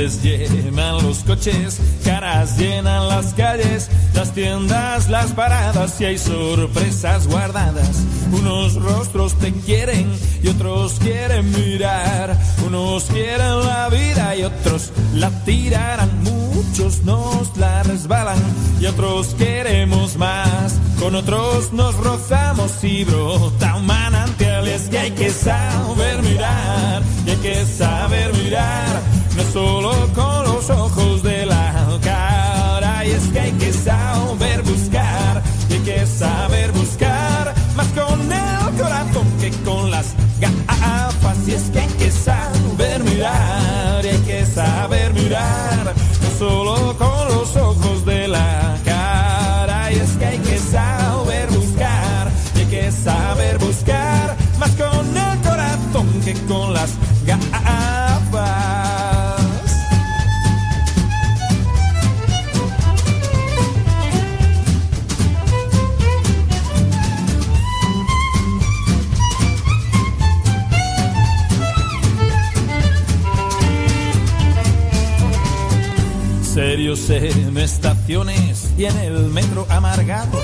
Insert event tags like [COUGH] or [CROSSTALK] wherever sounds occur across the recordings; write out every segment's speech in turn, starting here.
Gentes llenan los coches, caras llenan las calles, las tiendas, las paradas y hay sorpresas guardadas. Unos rostros te quieren y otros quieren mirar. Unos quieren la vida y otros la tirarán. Muchos nos la resbalan y otros queremos más. Con otros nos rozamos y brota un manantial. Que hay que saber mirar y hay que saber mirar. Solo con los ojos de la cara. Y es que hay que saber buscar y hay que saber buscar. Más con el corazón que con las gafas. Y es que hay que saber mirar y hay que saber mirar. Solo con los ojos de la cara. Y es que hay que saber buscar y hay que saber buscar. Más con el corazón que con En estaciones y en el metro amargados,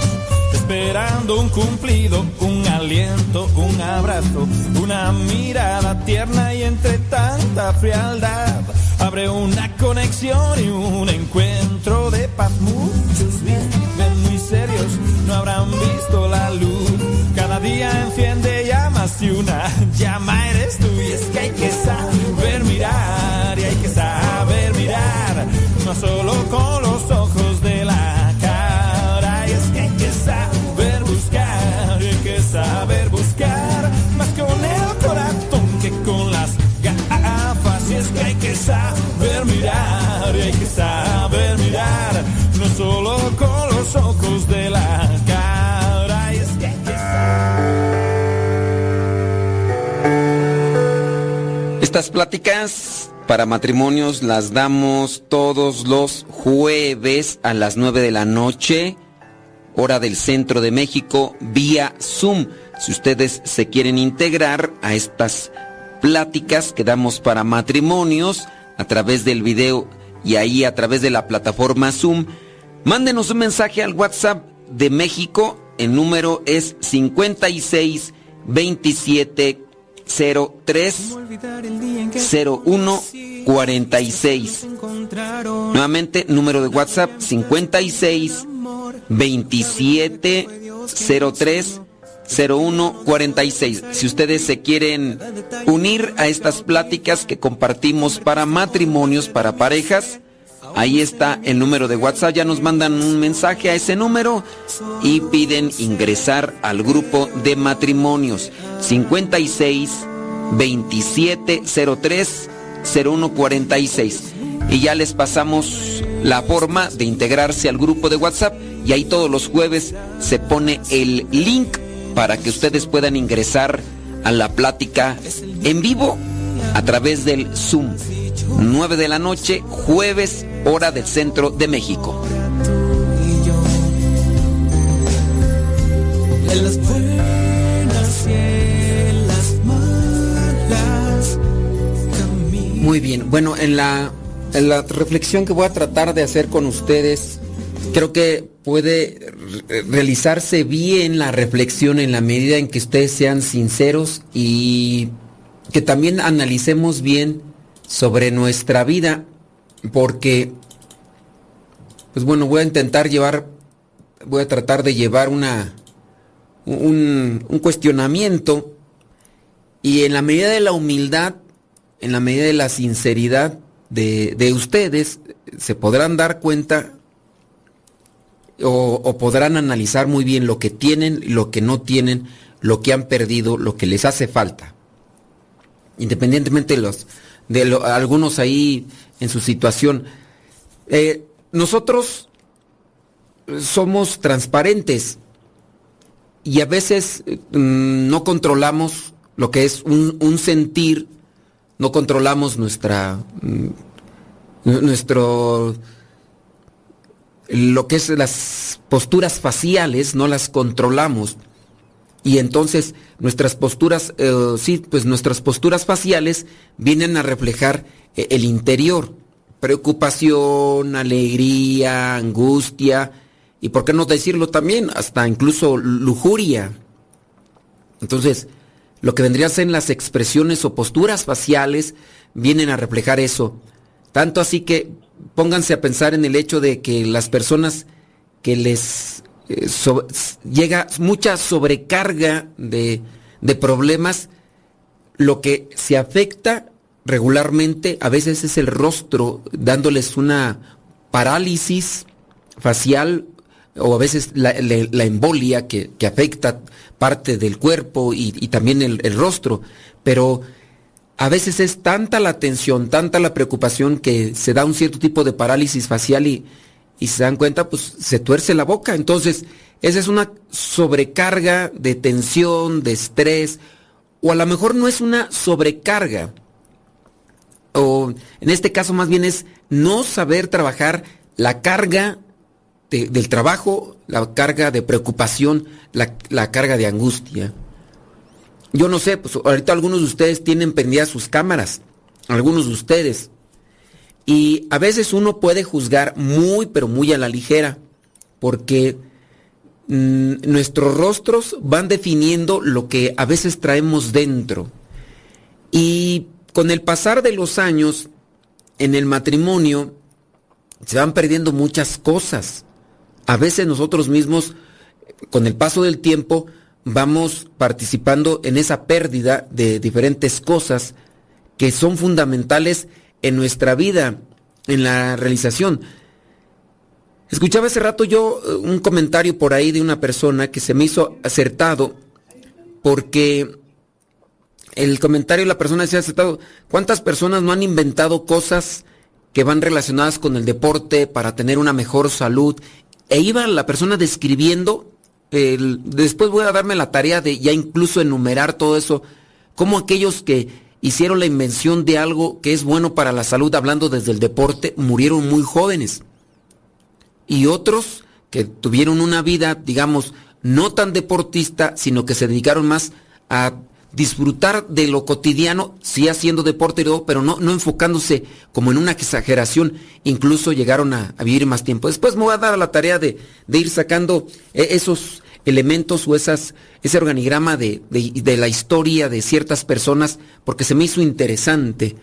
esperando un cumplido, un aliento, un abrazo, una mirada tierna y entre tanta frialdad abre una conexión y un encuentro de paz. Muchos viven muy serios, no habrán visto la luz. Cada día enciende llamas y una llama eres tú. Y es que hay que saber mirar y hay que saber mirar, no solo con los ojos de la cara. Y es que hay que saber buscar hay que saber buscar, más con el corazón que con las gafas. Y es que hay que saber mirar y hay que saber mirar, no solo con los ojos de la cara. Y es que hay que Estas pláticas para matrimonios las damos todos los jueves a las 9 de la noche, hora del centro de México, vía Zoom. Si ustedes se quieren integrar a estas pláticas que damos para matrimonios a través del video y ahí a través de la plataforma Zoom, mándenos un mensaje al WhatsApp de México. El número es 56 27 03 01 46. Nuevamente, número de WhatsApp 56 27 03 01 46. Si ustedes se quieren unir a estas pláticas que compartimos para matrimonios, para parejas, ahí está el número de WhatsApp. Ya nos mandan un mensaje a ese número y piden ingresar al grupo de matrimonios 56 27 03 01 46. Y ya les pasamos la forma de integrarse al grupo de WhatsApp y ahí todos los jueves se pone el link para que ustedes puedan ingresar a la plática en vivo a través del Zoom. 9 de la noche, jueves, hora del centro de México. Muy bien, bueno, en la, en la reflexión que voy a tratar de hacer con ustedes, creo que puede realizarse bien la reflexión en la medida en que ustedes sean sinceros y que también analicemos bien sobre nuestra vida, porque, pues bueno, voy a intentar llevar, voy a tratar de llevar una, un, cuestionamiento y en la medida de la humildad, en la medida de la sinceridad de, de ustedes, se podrán dar cuenta o, o, podrán analizar muy bien lo que tienen, lo que no tienen, lo que han perdido, lo que les hace falta. Independientemente de los, de algunos ahí en su situación. Eh, nosotros somos transparentes y a veces mm, no controlamos lo que es un, un, sentir, no controlamos nuestra mm, nuestro lo que es las posturas faciales, no las controlamos. Y entonces nuestras posturas, eh, sí, pues nuestras posturas faciales vienen a reflejar eh, el interior. Preocupación, alegría, angustia, y por qué no decirlo también, hasta incluso lujuria. Entonces, lo que vendría a ser las expresiones o posturas faciales vienen a reflejar eso. Tanto así que pónganse a pensar en el hecho de que las personas que les eh, llega mucha sobrecarga de, de, problemas, lo que se afecta regularmente a veces es el rostro, dándoles una parálisis facial o a veces la embolia que, que, afecta parte del cuerpo y, y también el, el rostro. Pero a veces es tanta la tensión, tanta la preocupación que se da un cierto tipo de parálisis facial y, y se dan cuenta, pues se tuerce la boca. Entonces, esa es una sobrecarga de tensión, de estrés, o a lo mejor no es una sobrecarga, o en este caso más bien es no saber trabajar la carga de, del trabajo, la carga de preocupación, la, la carga de angustia. Yo no sé, pues ahorita algunos de ustedes tienen prendidas sus cámaras, algunos de ustedes. Y a veces uno puede juzgar muy, pero muy a la ligera, porque mmm, nuestros rostros van definiendo lo que a veces traemos dentro. Y con el pasar de los años, en el matrimonio, se van perdiendo muchas cosas. A veces nosotros mismos, con el paso del tiempo, vamos participando en esa pérdida de diferentes cosas que son fundamentales en nuestra vida, en la realización. Escuchaba hace rato yo eh, un comentario por ahí de una persona que se me hizo acertado porque el comentario de la persona decía acertado, ¿cuántas personas no han inventado cosas que van relacionadas con el deporte para tener una mejor salud? E iba la persona describiendo el, después voy a darme la tarea de ya incluso enumerar todo eso, como aquellos que hicieron la invención de algo que es bueno para la salud, hablando desde el deporte, murieron muy jóvenes. Y otros que tuvieron una vida, digamos, no tan deportista, sino que se dedicaron más a disfrutar de lo cotidiano, sí haciendo deporte, pero no, no enfocándose como en una exageración, incluso llegaron a, vivir más tiempo. Después me voy a dar a la tarea de, de ir sacando eh, esos elementos o esas, ese organigrama de, de, la historia de ciertas personas, porque se me hizo interesante.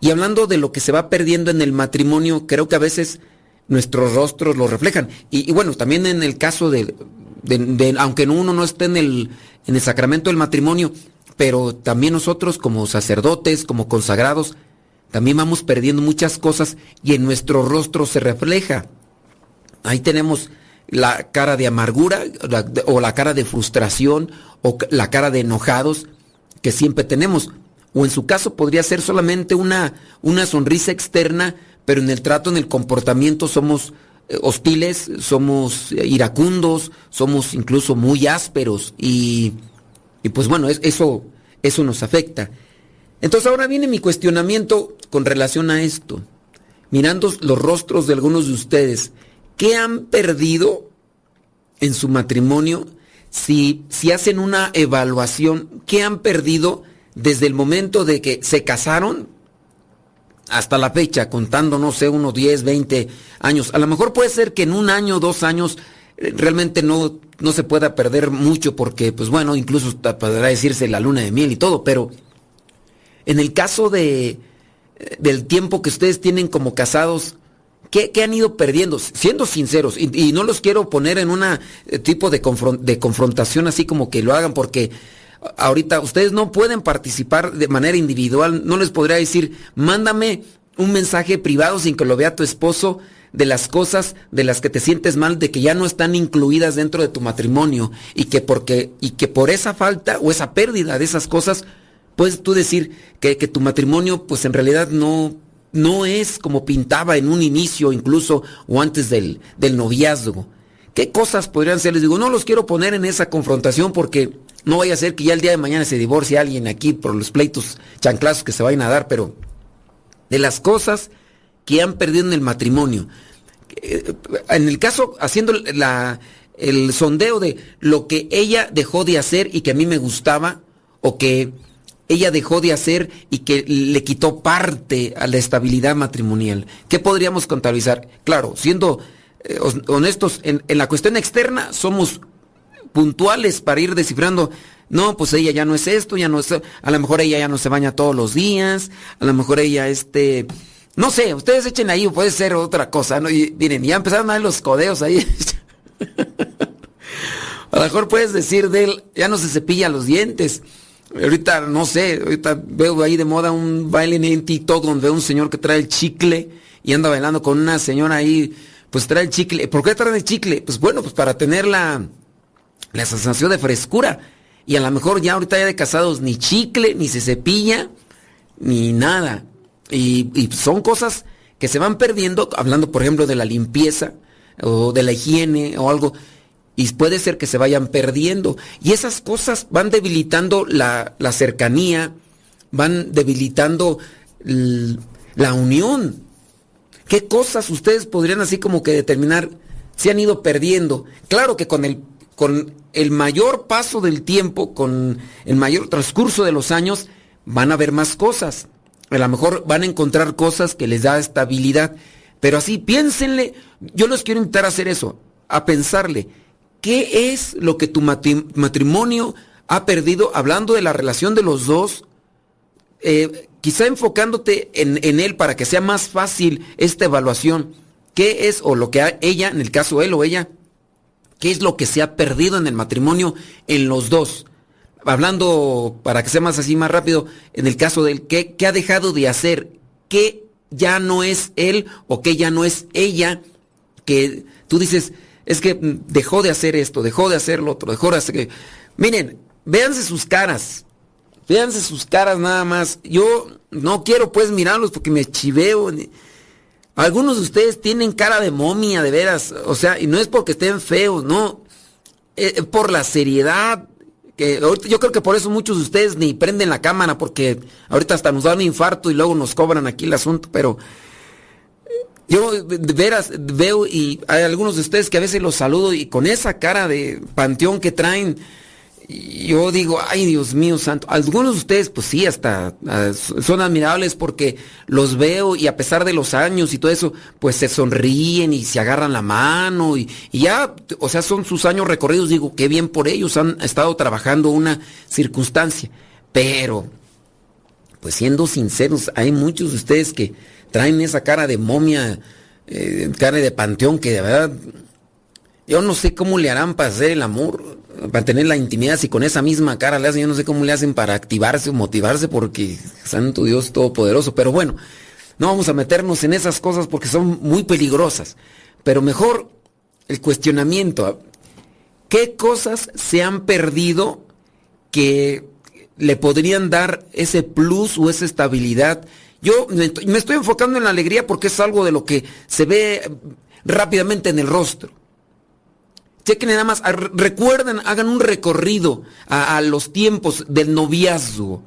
Y hablando de lo que se va perdiendo en el matrimonio, creo que a veces nuestros rostros lo reflejan. Y, y bueno, también en el caso de, de, aunque uno no esté en el, en el sacramento del matrimonio, pero también nosotros como sacerdotes, como consagrados, también vamos perdiendo muchas cosas y en nuestro rostro se refleja. Ahí tenemos la cara de amargura o la cara de frustración o la cara de enojados que siempre tenemos. O en su caso podría ser solamente una, una sonrisa externa, pero en el trato, en el comportamiento somos eh, hostiles, somos iracundos, somos incluso muy ásperos y y pues bueno, eso, eso nos afecta. Entonces ahora viene mi cuestionamiento con relación a esto. Mirando los rostros de algunos de ustedes, ¿qué han perdido en su matrimonio? Si, si hacen una evaluación, ¿qué han perdido desde el momento de que se casaron hasta la fecha, contando, no sé, unos 10, 20 años? A lo mejor puede ser que en un año, dos años, eh, realmente no, no se pueda perder mucho porque, pues bueno, incluso podrá decirse la luna de miel y todo, pero en el caso de, del tiempo que ustedes tienen como casados, ¿qué, han ido perdiendo? Siendo sinceros, y, no los quiero poner en un eh, tipo de, confrontación así como que lo hagan, porque ahorita ustedes no pueden participar de manera individual, no les podría decir, mándame un mensaje privado sin que lo vea tu esposo de las cosas de las que te sientes mal, de que ya no están incluidas dentro de tu matrimonio y que porque y que por esa falta o esa pérdida de esas cosas puedes tú decir que, tu matrimonio pues en realidad no, no es como pintaba en un inicio incluso o antes del, del noviazgo. ¿Qué cosas podrían ser? Les digo, no los quiero poner en esa confrontación porque no vaya a ser que ya el día de mañana se divorcie alguien aquí por los pleitos chanclazos que se vayan a dar, pero de las cosas que han perdido en el matrimonio. Eh, en el caso, haciendo la, el sondeo de lo que ella dejó de hacer y que a mí me gustaba, o que ella dejó de hacer y que le quitó parte a la estabilidad matrimonial. ¿Qué podríamos contabilizar? Claro, siendo eh, honestos, en, la cuestión externa somos puntuales para ir descifrando. No, pues ella ya no es esto, ya no es. A lo mejor ella ya no se baña todos los días, a lo mejor ella este. No sé, ustedes echen ahí, puede ser otra cosa, ¿no? Y miren, ya empezaron a ver los codeos ahí. [LAUGHS] a lo mejor puedes decir de él, ya no se cepilla los dientes. Ahorita, no sé, ahorita veo ahí de moda un baile en TikTok donde veo un señor que trae el chicle y anda bailando con una señora ahí, pues trae el chicle. ¿Por qué trae el chicle? Pues bueno, pues para tener la, la sensación de frescura. Y a lo mejor ya ahorita ya de casados ni chicle, ni se cepilla, ni nada. Y, y son cosas que se van perdiendo, hablando por ejemplo de la limpieza o de la higiene o algo y puede ser que se vayan perdiendo. Y esas cosas van debilitando la, cercanía, van debilitando la unión. ¿Qué cosas ustedes podrían así como que determinar se han ido perdiendo? Claro que con el, con el mayor paso del tiempo, con el mayor transcurso de los años, van a haber más cosas. A lo mejor van a encontrar cosas que les da estabilidad. Pero así, piénsenle, yo les quiero invitar a hacer eso, a pensarle ¿Qué es lo que tu matrimonio ha perdido? Hablando de la relación de los dos, eh, quizá enfocándote en, él para que sea más fácil esta evaluación. ¿Qué es, o lo que ella, en el caso él o ella, qué es lo que se ha perdido en el matrimonio en los dos? Hablando, para que sea más así, más rápido, en el caso de él, ¿qué, qué ha dejado de hacer? ¿Qué ya no es él o qué ya no es ella? Que tú dices, es que dejó de hacer esto, dejó de hacer lo otro, dejó de hacer... Miren, véanse sus caras, véanse sus caras nada más. Yo no quiero pues mirarlos porque me chiveo. Algunos de ustedes tienen cara de momia, de veras. O sea, y no es porque estén feos, no. Eh, por la seriedad. Que yo creo que por eso muchos de ustedes ni prenden la cámara porque ahorita hasta nos dan un infarto y luego nos cobran aquí el asunto, pero yo de veras veo y hay algunos de ustedes que a veces los saludo y con esa cara de panteón que traen, yo digo, ay Dios mío santo, algunos de ustedes pues sí, hasta ah, son admirables porque los veo y a pesar de los años y todo eso, pues se sonríen y se agarran la mano y, y ya, o sea, son sus años recorridos, digo, qué bien por ellos, han estado trabajando una circunstancia, pero, pues siendo sinceros, hay muchos de ustedes que traen esa cara de momia, eh, cara de panteón que de verdad yo no sé cómo le harán para hacer el amor, para tener la intimidad, si con esa misma cara le hacen, yo no sé cómo le hacen para activarse o motivarse, porque Santo Dios Todopoderoso, pero bueno, no vamos a meternos en esas cosas porque son muy peligrosas, pero mejor el cuestionamiento, ¿qué cosas se han perdido que le podrían dar ese plus o esa estabilidad yo me estoy enfocando en la alegría porque es algo de lo que se ve rápidamente en el rostro. Chequen nada más, recuerden, hagan un recorrido a, los tiempos del noviazgo.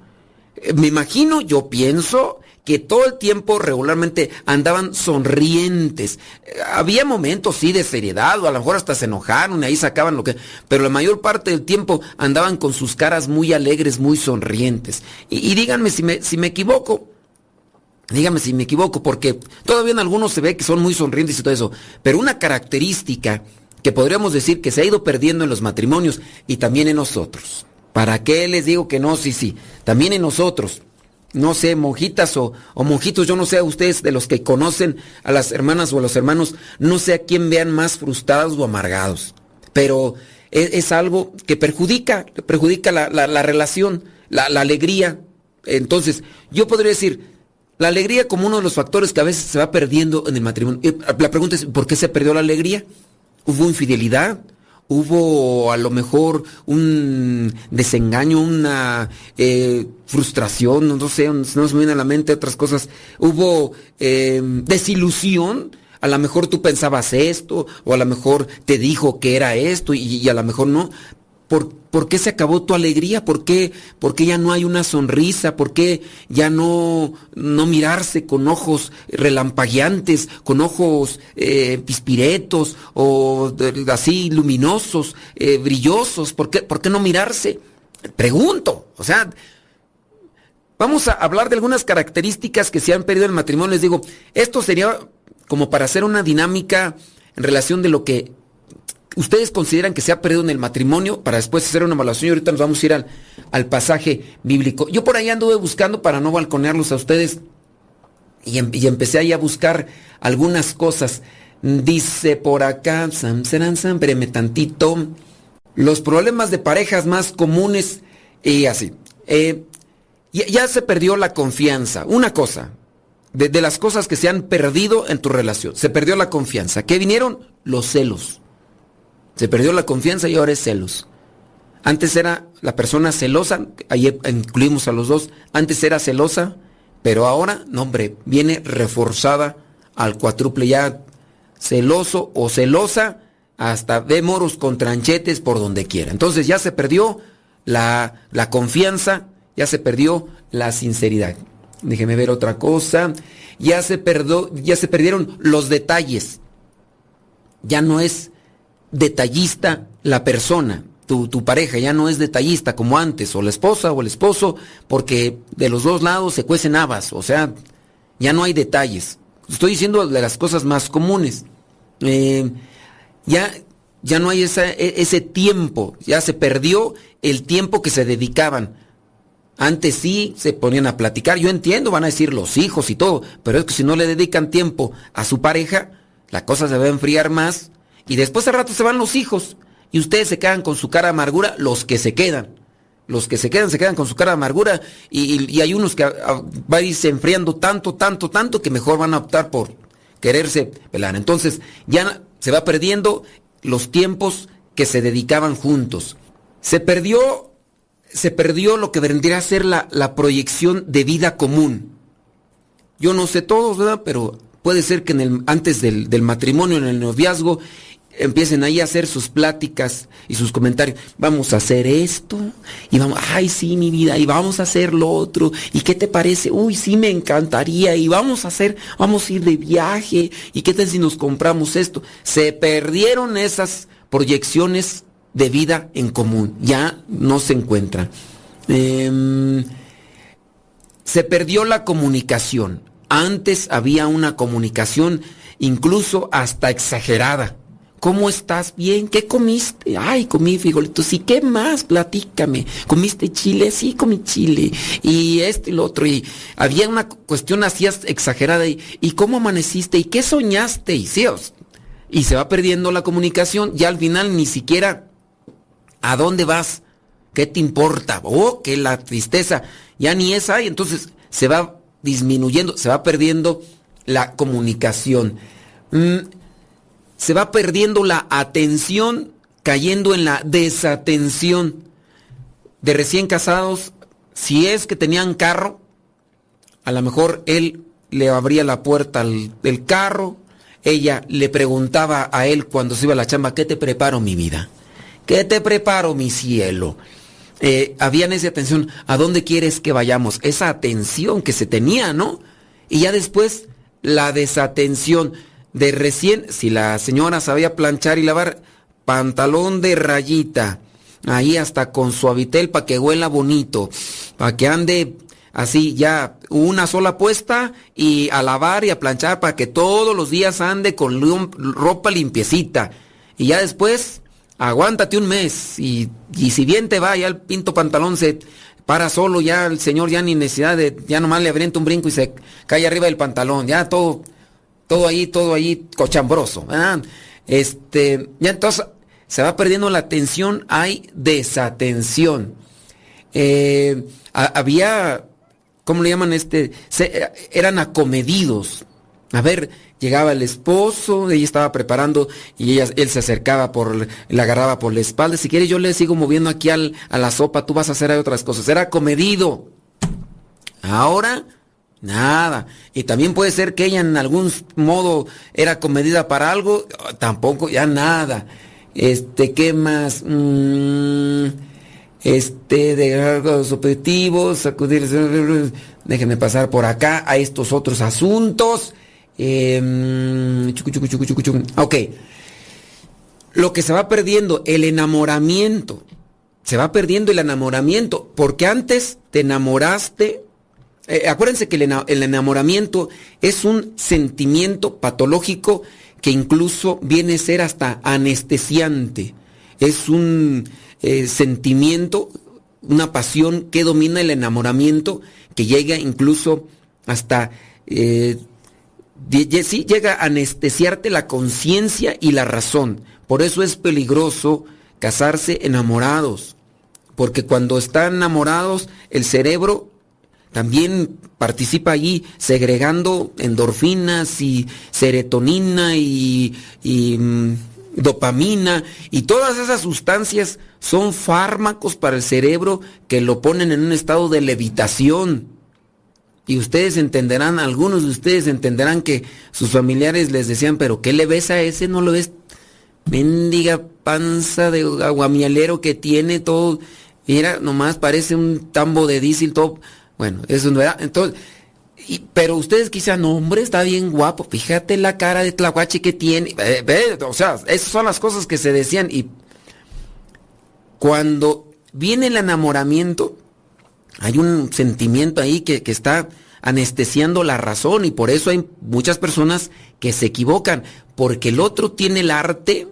eh, me imagino, yo pienso que todo el tiempo regularmente andaban sonrientes. Eh, Había momentos, sí, de seriedad, o a lo mejor hasta se enojaron y ahí sacaban lo que... Pero la mayor parte del tiempo andaban con sus caras muy alegres, muy sonrientes. Y, y díganme si me, si me equivoco. Dígame si me equivoco, porque todavía en algunos se ve que son muy sonrientes y todo eso. Pero una característica que podríamos decir que se ha ido perdiendo en los matrimonios y también en nosotros. ¿Para qué les digo que no? Sí, sí. También en nosotros. No sé, monjitas o, o monjitos, yo no sé a ustedes de los que conocen a las hermanas o a los hermanos, no sé a quién vean más frustrados o amargados. Pero es, es algo que perjudica, perjudica la, la- la relación, la, la alegría. Entonces, yo podría decir, la alegría como uno de los factores que a veces se va perdiendo en el matrimonio. Eh, La pregunta es, ¿por qué se perdió la alegría? ¿Hubo infidelidad? ¿Hubo a lo mejor un desengaño, una eh, frustración? No sé, no se me viene a la mente otras cosas. ¿Hubo eh, desilusión? A lo mejor tú pensabas esto, o a lo mejor te dijo que era esto y a lo mejor no. ¿Por, por qué se acabó tu alegría? ¿Por qué, por qué ya no hay una sonrisa? ¿Por qué ya no, no mirarse con ojos relampagueantes, con ojos eh, pispiretos o así luminosos, eh, brillosos? ¿Por qué, ¿Por qué no mirarse? Pregunto, o sea, Vamos a hablar de algunas características que se han perdido en el matrimonio. Les digo, esto sería como para hacer una dinámica en relación de lo que ustedes consideran que se ha perdido en el matrimonio, para después hacer una evaluación y ahorita nos vamos a ir al, al pasaje bíblico. Yo por ahí anduve buscando para no balconearlos a ustedes y, em- empecé ahí a buscar algunas cosas. Dice por acá, sam, saran, sam, tantito, los problemas de parejas más comunes y así. Eh, ya, ya se perdió la confianza. Una cosa, de, de las cosas que se han perdido en tu relación, se perdió la confianza. ¿Qué vinieron? Los celos. Se perdió la confianza y ahora es celos. Antes era la persona celosa, ahí incluimos a los dos, antes era celosa, pero ahora, no hombre, viene reforzada al cuádruple ya celoso o celosa, hasta de moros con tranchetes por donde quiera. Entonces ya se perdió la, la confianza, ya se perdió la sinceridad. Déjeme ver otra cosa. Ya se, perdo, ya se perdieron los detalles. Ya no es detallista la persona, tu, tu pareja ya no es detallista como antes, o la esposa o el esposo, porque de los dos lados se cuecen habas, o sea, ya no hay detalles. Estoy diciendo de las cosas más comunes. Eh, ya, ya no hay e- ese tiempo, ya se perdió el tiempo que se dedicaban. Antes sí se ponían a platicar, yo entiendo, van a decir los hijos y todo, pero es que si no le dedican tiempo a su pareja, la cosa se va a enfriar más y después al rato se van los hijos y ustedes se quedan con su cara de amargura, los que se quedan. Los que se quedan, se quedan con su cara de amargura y, hay unos que a- a- va a irse enfriando tanto, tanto, tanto que mejor van a optar por quererse pelar. Entonces ya se va perdiendo los tiempos que se dedicaban juntos. Se perdió se perdió lo que vendría a ser la, la proyección de vida común. Yo no sé todos, ¿verdad? Pero puede ser que en el, antes del, del matrimonio, en el noviazgo, empiecen ahí a hacer sus pláticas y sus comentarios. Vamos a hacer esto, y vamos, ay, sí, mi vida, y vamos a hacer lo otro, y qué te parece, uy, sí, me encantaría, y vamos a hacer, vamos a ir de viaje, y qué tal si nos compramos esto. Se perdieron esas proyecciones de vida en común, ya no se encuentran. Em, se perdió la comunicación. Antes había una comunicación incluso hasta exagerada. ¿Cómo estás? Bien. ¿Qué comiste? Ay, comí frijolitos. ¿Y qué más? Platícame. ¿Comiste chile? Sí, comí chile. Y esto y lo otro. Y había una cuestión así exagerada. ¿Y, ¿y cómo amaneciste? ¿Y qué soñaste? Y y se va perdiendo la comunicación. Ya al final ni siquiera ¿a dónde vas? ¿Qué te importa? Oh, que la tristeza. Ya ni esa hay. Entonces se va disminuyendo, se va perdiendo la comunicación. Mm, se va perdiendo la atención, cayendo en la desatención. De recién casados, si es que tenían carro, a lo mejor él le abría la puerta del carro, ella le preguntaba a él cuando se iba a la chamba, ¿qué te preparo mi vida? ¿Qué te preparo mi cielo? eh, había esa atención, ¿a dónde quieres que vayamos? Esa atención que se tenía, ¿no? Y ya después la desatención de recién, si la señora sabía planchar y lavar, pantalón de rayita, ahí hasta con suavitel para que huela bonito, para que ande así ya una sola puesta y a lavar y a planchar para que todos los días ande con ropa limpiecita. Y ya después, aguántate un mes y, y si bien te va, ya el pinto pantalón se para solo, ya el señor ya ni necesidad de, ya nomás le abrienta un brinco y se cae arriba del pantalón, ya todo, todo ahí, todo ahí cochambroso. Este, ya entonces se va perdiendo la atención, hay desatención. Eh, había, ¿cómo le llaman este? eran acomedidos. A ver, llegaba el esposo, ella estaba preparando y ella, él se acercaba por, le agarraba por la espalda. Si quieres, yo le sigo moviendo aquí al, a la sopa, tú vas a hacer otras cosas. Era comedido. Ahora, nada. Y también puede ser que ella en algún modo era comedida para algo, tampoco, ya nada. Este, ¿qué más? Mm, este, de los objetivos, sacudir, déjenme pasar por acá a estos otros asuntos. Eh, ok. Lo que se va perdiendo, el enamoramiento. Se va perdiendo el enamoramiento. Porque antes te enamoraste. Eh, acuérdense que el, enamoramiento es un sentimiento patológico que incluso viene a ser hasta anestesiante. Es un eh, sentimiento, una pasión que domina el enamoramiento, que llega incluso hasta eh, sí, llega a anestesiarte la conciencia y la razón. Por eso es peligroso casarse enamorados. Porque cuando están enamorados, el cerebro también participa allí segregando endorfinas y serotonina y, mm, dopamina y todas esas sustancias son fármacos para el cerebro que lo ponen en un estado de levitación. Y ustedes entenderán, algunos de ustedes entenderán que sus familiares les decían, pero ¿qué le ves a ese? ¿No lo ves? Mendiga panza de aguamielero que tiene todo. Mira, nomás parece un tambo de diésel todo. Bueno, eso no era. Entonces, pero ustedes quizás, no, hombre, está bien guapo. Fíjate la cara de Tlahuachi que tiene. o sea, esas son las cosas que se decían. Y cuando viene el enamoramiento, hay un sentimiento ahí que, está anestesiando la razón y por eso hay muchas personas que se equivocan, porque el otro tiene el arte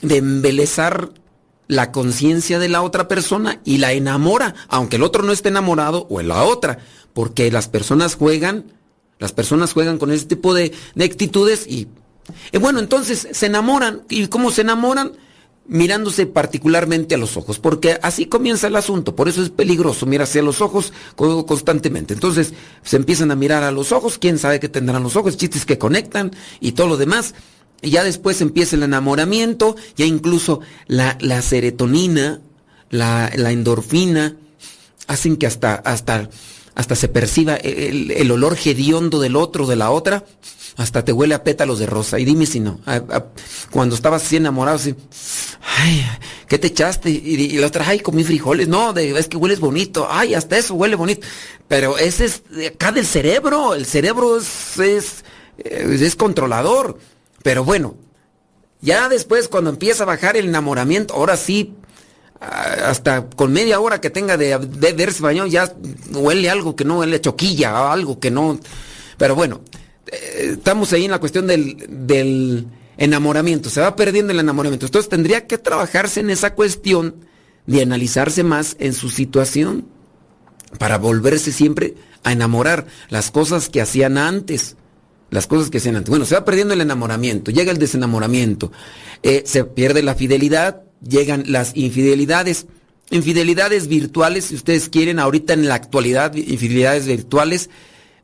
de embelezar la conciencia de la otra persona y la enamora, aunque el otro no esté enamorado o en la otra, porque las personas juegan, las personas juegan con ese tipo de, actitudes y, y bueno, entonces se enamoran. ¿Y cómo se enamoran? mirándose particularmente a los ojos, porque así comienza el asunto, por eso es peligroso mirarse a los ojos constantemente. Entonces se empiezan a mirar a los ojos, quién sabe qué tendrán los ojos, chistes que conectan y todo lo demás. Y ya después empieza el enamoramiento, ya incluso la, la serotonina, la, la, endorfina, hacen que hasta, hasta, hasta se perciba el, el olor hediondo del otro, de la otra, hasta te huele a pétalos de rosa. Y dime si no. cuando estabas así enamorado, así, ay, ¿qué te echaste? Y, la otra, ay, comí frijoles. No, es que hueles bonito. Ay, hasta eso huele bonito. Pero ese es acá del cerebro. El cerebro es, es, es controlador. Pero bueno, ya después cuando empieza a bajar el enamoramiento, ahora sí, hasta con media hora que tenga de, de verse bañado, ya huele algo que no huele choquilla, algo que no. Pero bueno, estamos ahí en la cuestión del, enamoramiento, se va perdiendo el enamoramiento. Entonces tendría que trabajarse en esa cuestión de analizarse más en su situación para volverse siempre a enamorar las cosas que hacían antes. Las cosas que hacían antes. Bueno, se va perdiendo el enamoramiento, llega el desenamoramiento, eh, se pierde la fidelidad, llegan las infidelidades. Infidelidades virtuales, si ustedes quieren, ahorita en la actualidad, infidelidades virtuales,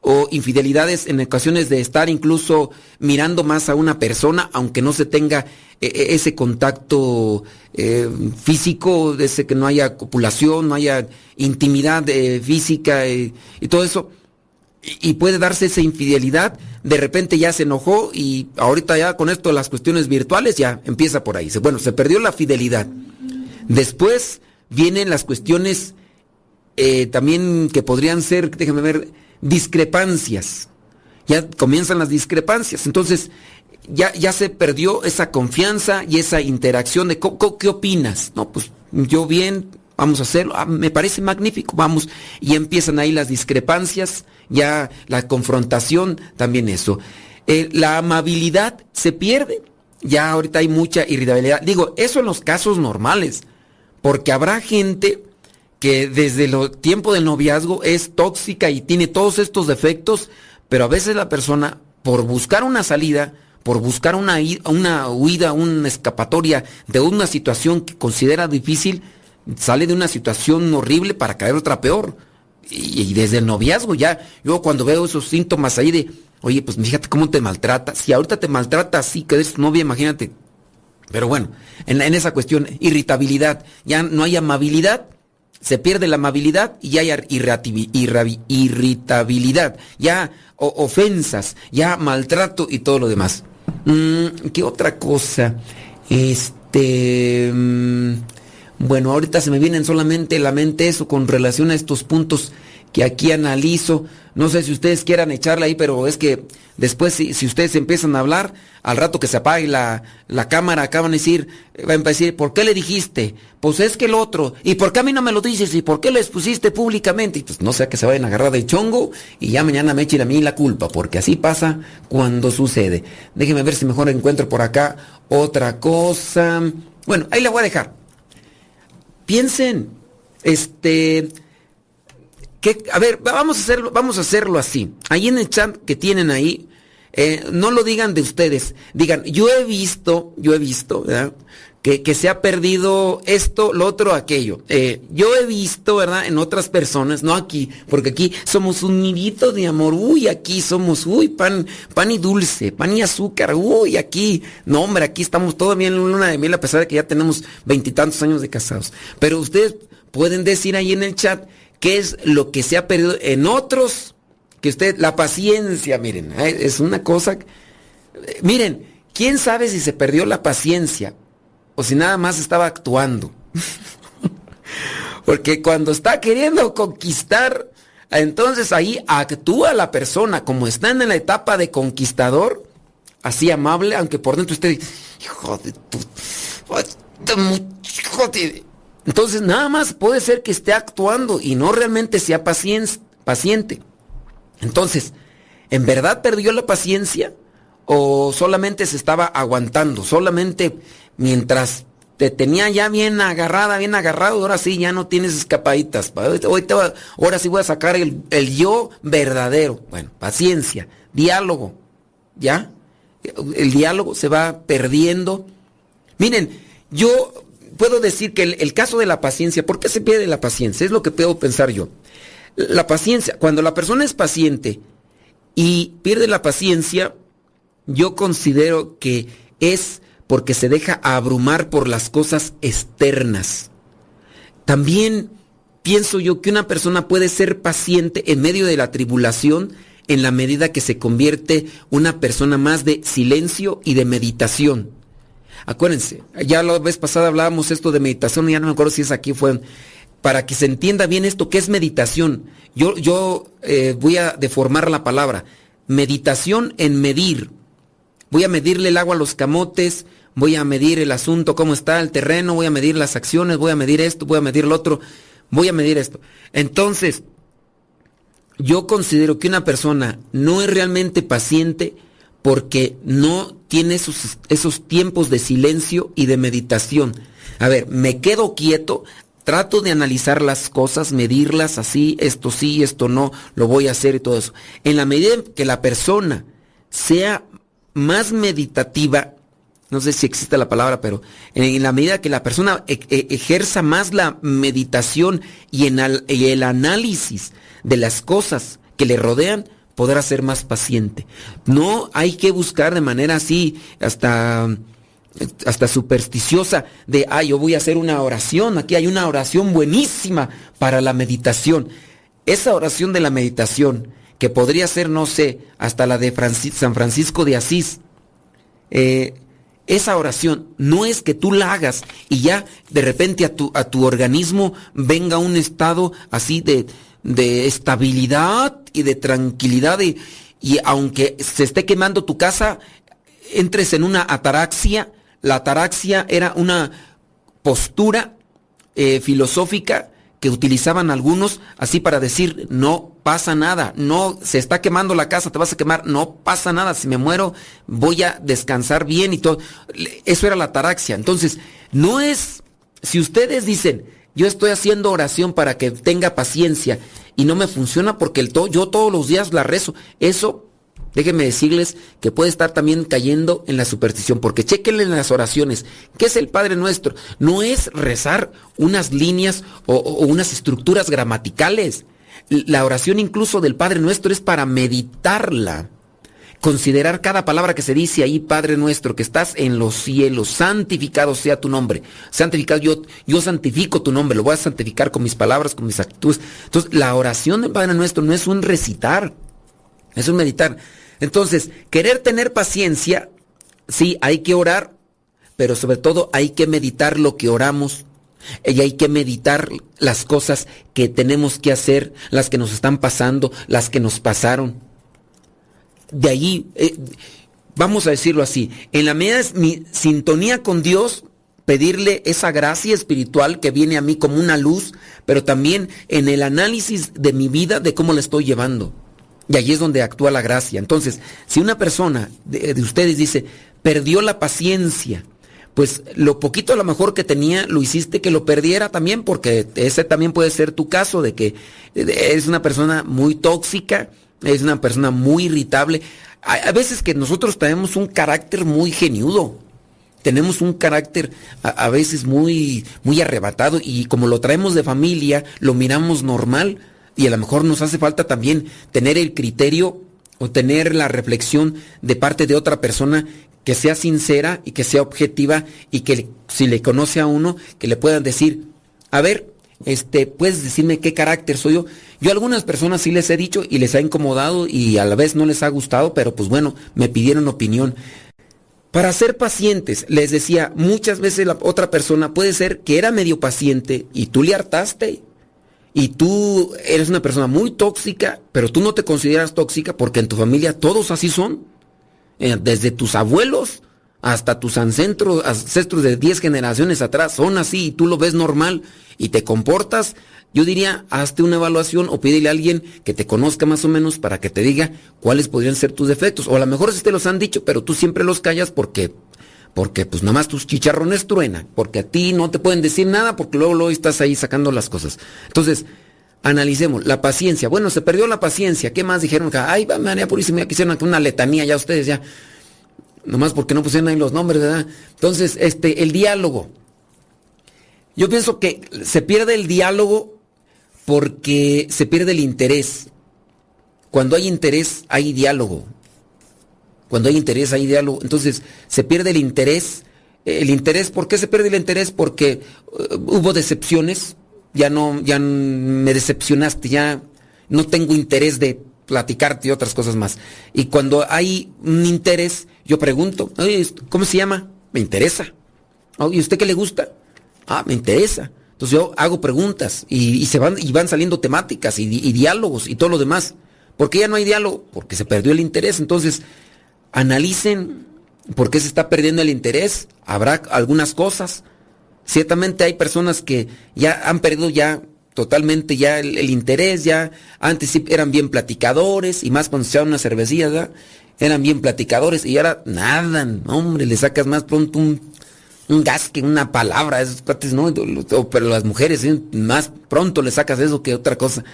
o infidelidades en ocasiones de estar incluso mirando más a una persona, aunque no se tenga eh, eh, ese contacto físico, ese que no haya copulación, no haya intimidad física y todo eso. Y, puede darse esa infidelidad, de repente ya se enojó y ahorita ya con esto las cuestiones virtuales ya empieza por ahí. Bueno, se perdió la fidelidad. Después vienen las cuestiones eh, también que podrían ser, déjame ver, discrepancias. Ya comienzan las discrepancias. Entonces, ya, ya se perdió esa confianza y esa interacción de ¿qué opinas? No, pues yo bien, vamos a hacerlo, ah, me parece magnífico, vamos. Y empiezan ahí las discrepancias, ya la confrontación, también eso. Eh, la amabilidad se pierde. Ya ahorita hay mucha irritabilidad. Digo, eso en los casos normales. Porque habrá gente que desde el tiempo del noviazgo es tóxica y tiene todos estos defectos, pero a veces la persona, por buscar una salida, por buscar una, una huida, una escapatoria de una situación que considera difícil, sale de una situación horrible para caer otra peor. Y, desde el noviazgo ya, yo cuando veo esos síntomas ahí de, oye, pues fíjate cómo te maltrata. Si ahorita te maltrata así, que eres novia, imagínate. Pero bueno, en, en esa cuestión, irritabilidad, ya no hay amabilidad, se pierde la amabilidad y ya hay irritabilidad, ya ofensas, ya maltrato y todo lo demás. Mm, ¿Qué otra cosa? Este... Mm, bueno, ahorita se me vienen solamente la mente eso con relación a estos puntos que aquí analizo. No sé si ustedes quieran echarle ahí, pero es que después si, ustedes empiezan a hablar, al rato que se apague la, la cámara, acaban de decir, van a decir, ¿por qué le dijiste? Pues es que el otro, ¿y por qué a mí no me lo dices? ¿Y por qué lo expusiste públicamente? Y pues no sea que se vayan a agarrar de chongo y ya mañana me echen a mí la culpa, porque así pasa cuando sucede. Déjenme ver si mejor encuentro por acá otra cosa. Bueno, ahí la voy a dejar. Piensen, este a ver, vamos a hacerlo, vamos a hacerlo así. Ahí en el chat que tienen ahí, eh, no lo digan de ustedes, digan, yo he visto, yo he visto, ¿verdad? Que, se ha perdido esto, lo otro, aquello. Eh, yo he visto, ¿verdad? En otras personas, no aquí, porque aquí somos un nidito de amor, uy, aquí somos, uy, pan, pan y dulce, pan y azúcar, uy, aquí, no hombre, aquí estamos todavía en luna de miel a pesar de que ya tenemos veintitantos años de casados. Pero ustedes pueden decir ahí en el chat, qué es lo que se ha perdido en otros, que usted, la paciencia, miren, ¿eh? es una cosa, miren, ¿quién sabe si se perdió la paciencia o si nada más estaba actuando? Porque cuando está queriendo conquistar, entonces ahí actúa la persona, como está en la etapa de conquistador, así amable, aunque por dentro esté, hijo de tu, de, entonces nada más puede ser que esté actuando y no realmente sea paciente. Entonces, ¿en verdad perdió la paciencia o solamente se estaba aguantando? Solamente mientras te tenía ya bien agarrada, bien agarrado, ahora sí ya no tienes escapaditas. ahora sí voy a sacar el, el yo verdadero. Bueno, paciencia, diálogo, ¿ya? El diálogo se va perdiendo. Miren, yo puedo decir que el, caso de la paciencia, ¿por qué se pierde la paciencia? Es lo que puedo pensar yo. La paciencia, cuando la persona es paciente y pierde la paciencia, yo considero que es porque se deja abrumar por las cosas externas. También pienso yo que una persona puede ser paciente en medio de la tribulación en la medida que se convierte una persona más de silencio y de meditación. Acuérdense, ya la vez pasada hablábamos esto de meditación, ya no me acuerdo si es aquí fue, para que se entienda bien esto, ¿qué es meditación? Yo, yo eh, voy a deformar la palabra. Meditación en medir. Voy a medirle el agua a los camotes, voy a medir el asunto, cómo está el terreno, voy a medir las acciones, voy a medir esto, voy a medir lo otro, voy a medir esto. Entonces, yo considero que una persona no es realmente paciente porque no tiene esos, tiempos de silencio y de meditación. A ver, me quedo quieto, trato de analizar las cosas, medirlas así, esto sí, esto no, lo voy a hacer y todo eso. En la medida que la persona sea más meditativa, no sé si existe la palabra, pero en la medida que la persona e, e, ejerza más la meditación y, el análisis de las cosas que le rodean, podrá ser más paciente. No hay que buscar de manera así, hasta, hasta supersticiosa, de, ah, yo voy a hacer una oración, aquí hay una oración buenísima para la meditación. Esa oración de la meditación, que podría ser, no sé, hasta la de San Francisco de Asís, eh, esa oración no es que tú la hagas y ya de repente a tu, a tu organismo venga un estado así de, de estabilidad y de tranquilidad y, y aunque se esté quemando tu casa, entres en una ataraxia. La ataraxia era una postura eh, filosófica que utilizaban algunos así para decir, no pasa nada, no se está quemando la casa, te vas a quemar, no pasa nada, si me muero voy a descansar bien y todo. Eso era la ataraxia. Entonces, no es, si ustedes dicen, yo estoy haciendo oración para que tenga paciencia y no me funciona porque el yo todos los días la rezo, eso Déjenme decirles que puede estar también cayendo en la superstición, porque chequenle en las oraciones. ¿Qué es el Padre Nuestro? No es rezar unas líneas o, unas estructuras gramaticales. La oración incluso del Padre Nuestro es para meditarla. Considerar cada palabra que se dice ahí, Padre Nuestro, que estás en los cielos, santificado sea tu nombre. Santificado, yo, yo santifico tu nombre, lo voy a santificar con mis palabras, con mis actitudes. Entonces, la oración del Padre Nuestro no es un recitar, es un meditar. Entonces, querer tener paciencia, sí, hay que orar, pero sobre todo hay que meditar lo que oramos. Y hay que meditar las cosas que tenemos que hacer, las que nos están pasando, las que nos pasaron. De ahí, eh, vamos a decirlo así, en la medida de mi sintonía con Dios, pedirle esa gracia espiritual que viene a mí como una luz, pero también en el análisis de mi vida, de cómo la estoy llevando. Y allí es donde actúa la gracia. Entonces, si una persona de, de, ustedes dice, perdió la paciencia, pues lo poquito a lo mejor que tenía lo hiciste que lo perdiera también, porque ese también puede ser tu caso, de que es una persona muy tóxica, es una persona muy irritable. A, a veces que nosotros tenemos un carácter muy geniudo, tenemos un carácter a, a, veces muy, muy arrebatado y como lo traemos de familia, lo miramos normal y a lo mejor nos hace falta también tener el criterio o tener la reflexión de parte de otra persona que sea sincera y que sea objetiva y que si le conoce a uno, que le puedan decir, a ver, este, puedes decirme qué carácter soy yo. Yo a algunas personas sí les he dicho y les ha incomodado y a la vez no les ha gustado, pero pues bueno, me pidieron opinión. Para ser pacientes, les decía, muchas veces la otra persona puede ser que era medio paciente y tú le hartaste y tú eres una persona muy tóxica, pero tú no te consideras tóxica porque en tu familia todos así son. Eh, desde tus abuelos hasta tus ancestros, ancestros de 10 generaciones atrás son así y tú lo ves normal y te comportas, yo diría, hazte una evaluación o pídele a alguien que te conozca más o menos para que te diga cuáles podrían ser tus defectos. O a lo mejor si te los han dicho, pero tú siempre los callas porque, porque pues nada más tus chicharrones truenan, porque a ti no te pueden decir nada porque luego, luego estás ahí sacando las cosas. Entonces, analicemos, la paciencia. Bueno, se perdió la paciencia. ¿Qué más dijeron? Ay, María Purísima, quisieron una letanía ya ustedes ya. Nomás porque no pusieron ahí los nombres, ¿verdad? Entonces, este, el diálogo. Yo pienso que se pierde el diálogo porque se pierde el interés. Cuando hay interés, hay diálogo. Cuando hay interés, hay diálogo. Entonces, se pierde el interés. El interés, ¿por qué se pierde el interés? Porque uh, hubo decepciones, ya no, ya me decepcionaste, ya no tengo interés de platicarte y otras cosas más. Y cuando hay un interés, yo pregunto, ¿cómo se llama? Me interesa. ¿Y usted qué le gusta? Ah, me interesa. Entonces yo hago preguntas y, y se van, y van saliendo temáticas y, y, diálogos y todo lo demás. ¿Por qué ya no hay diálogo? Porque se perdió el interés. Entonces, analicen por qué se está perdiendo el interés. Habrá algunas cosas Ciertamente hay personas que ya han perdido ya totalmente ya el, interés, ya antes eran bien platicadores y más cuando se una cervecilla, eran bien platicadores y ahora nada, hombre, le sacas más pronto un, gas que una palabra, esos cuates, ¿no? Pero las mujeres ¿sí? más pronto le sacas eso que otra cosa.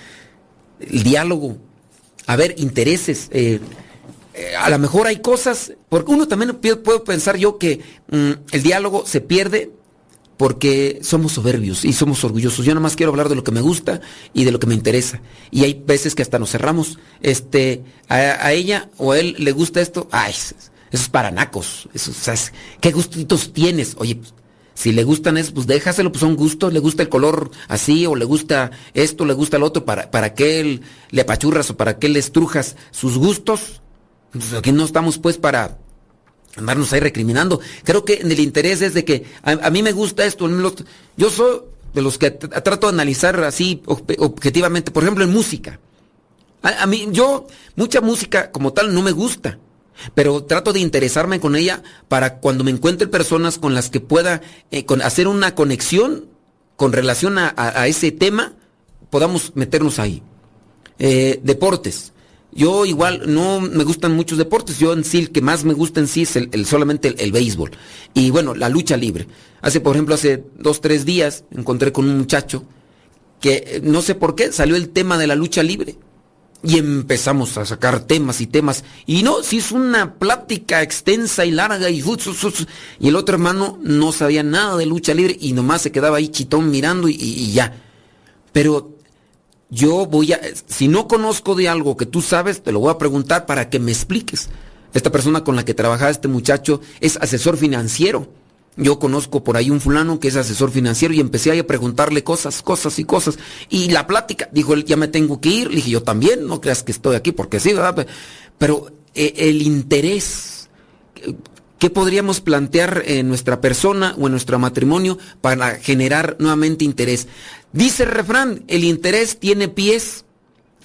El diálogo, a ver, intereses. Eh, eh, a lo mejor hay cosas, porque uno también puedo pensar yo que mm, el diálogo se pierde porque somos soberbios y somos orgullosos. Yo nada más quiero hablar de lo que me gusta y de lo que me interesa. Y hay veces que hasta nos cerramos. Este, a, ella o a él le gusta esto, ay, eso es para ¿Qué gustitos tienes? Oye, pues, si le gustan eso, pues déjaselo, pues son gustos, le gusta el color así, o le gusta esto, le gusta el otro, para, para qué le apachurras o para qué le estrujas sus gustos. Pues aquí no estamos pues para andarnos ahí recriminando. Creo que el interés es de que a, mí me gusta esto. Yo soy de los que trato de analizar así objetivamente, por ejemplo, en música. A, mí, yo, mucha música como tal no me gusta, pero trato de interesarme con ella para cuando me encuentre personas con las que pueda eh, hacer una conexión con relación a, ese tema, podamos meternos ahí. Eh, deportes. Yo igual no me gustan muchos deportes. Yo en sí el que más me gusta en sí es el, solamente el, béisbol. Y bueno, la lucha libre. Hace, por ejemplo, hace dos, tres días encontré con un muchacho que eh, no sé por qué salió el tema de la lucha libre. Y empezamos a sacar temas y temas. Y no, si es una plática extensa y larga y... Y el otro hermano no sabía nada de lucha libre y nomás se quedaba ahí chitón mirando y, y ya. Pero yo voy a, si no conozco de algo que tú sabes, te lo voy a preguntar para que me expliques. Esta persona con la que trabajaba este muchacho es asesor financiero. Yo conozco por ahí un fulano que es asesor financiero y empecé a preguntarle cosas, cosas y cosas. Y la plática, dijo él, ya me tengo que ir. Le dije, yo también, no creas que estoy aquí porque sí, ¿verdad? Pero eh, el interés, ¿qué podríamos plantear en nuestra persona o en nuestro matrimonio para generar nuevamente interés? Dice el refrán, el interés tiene pies.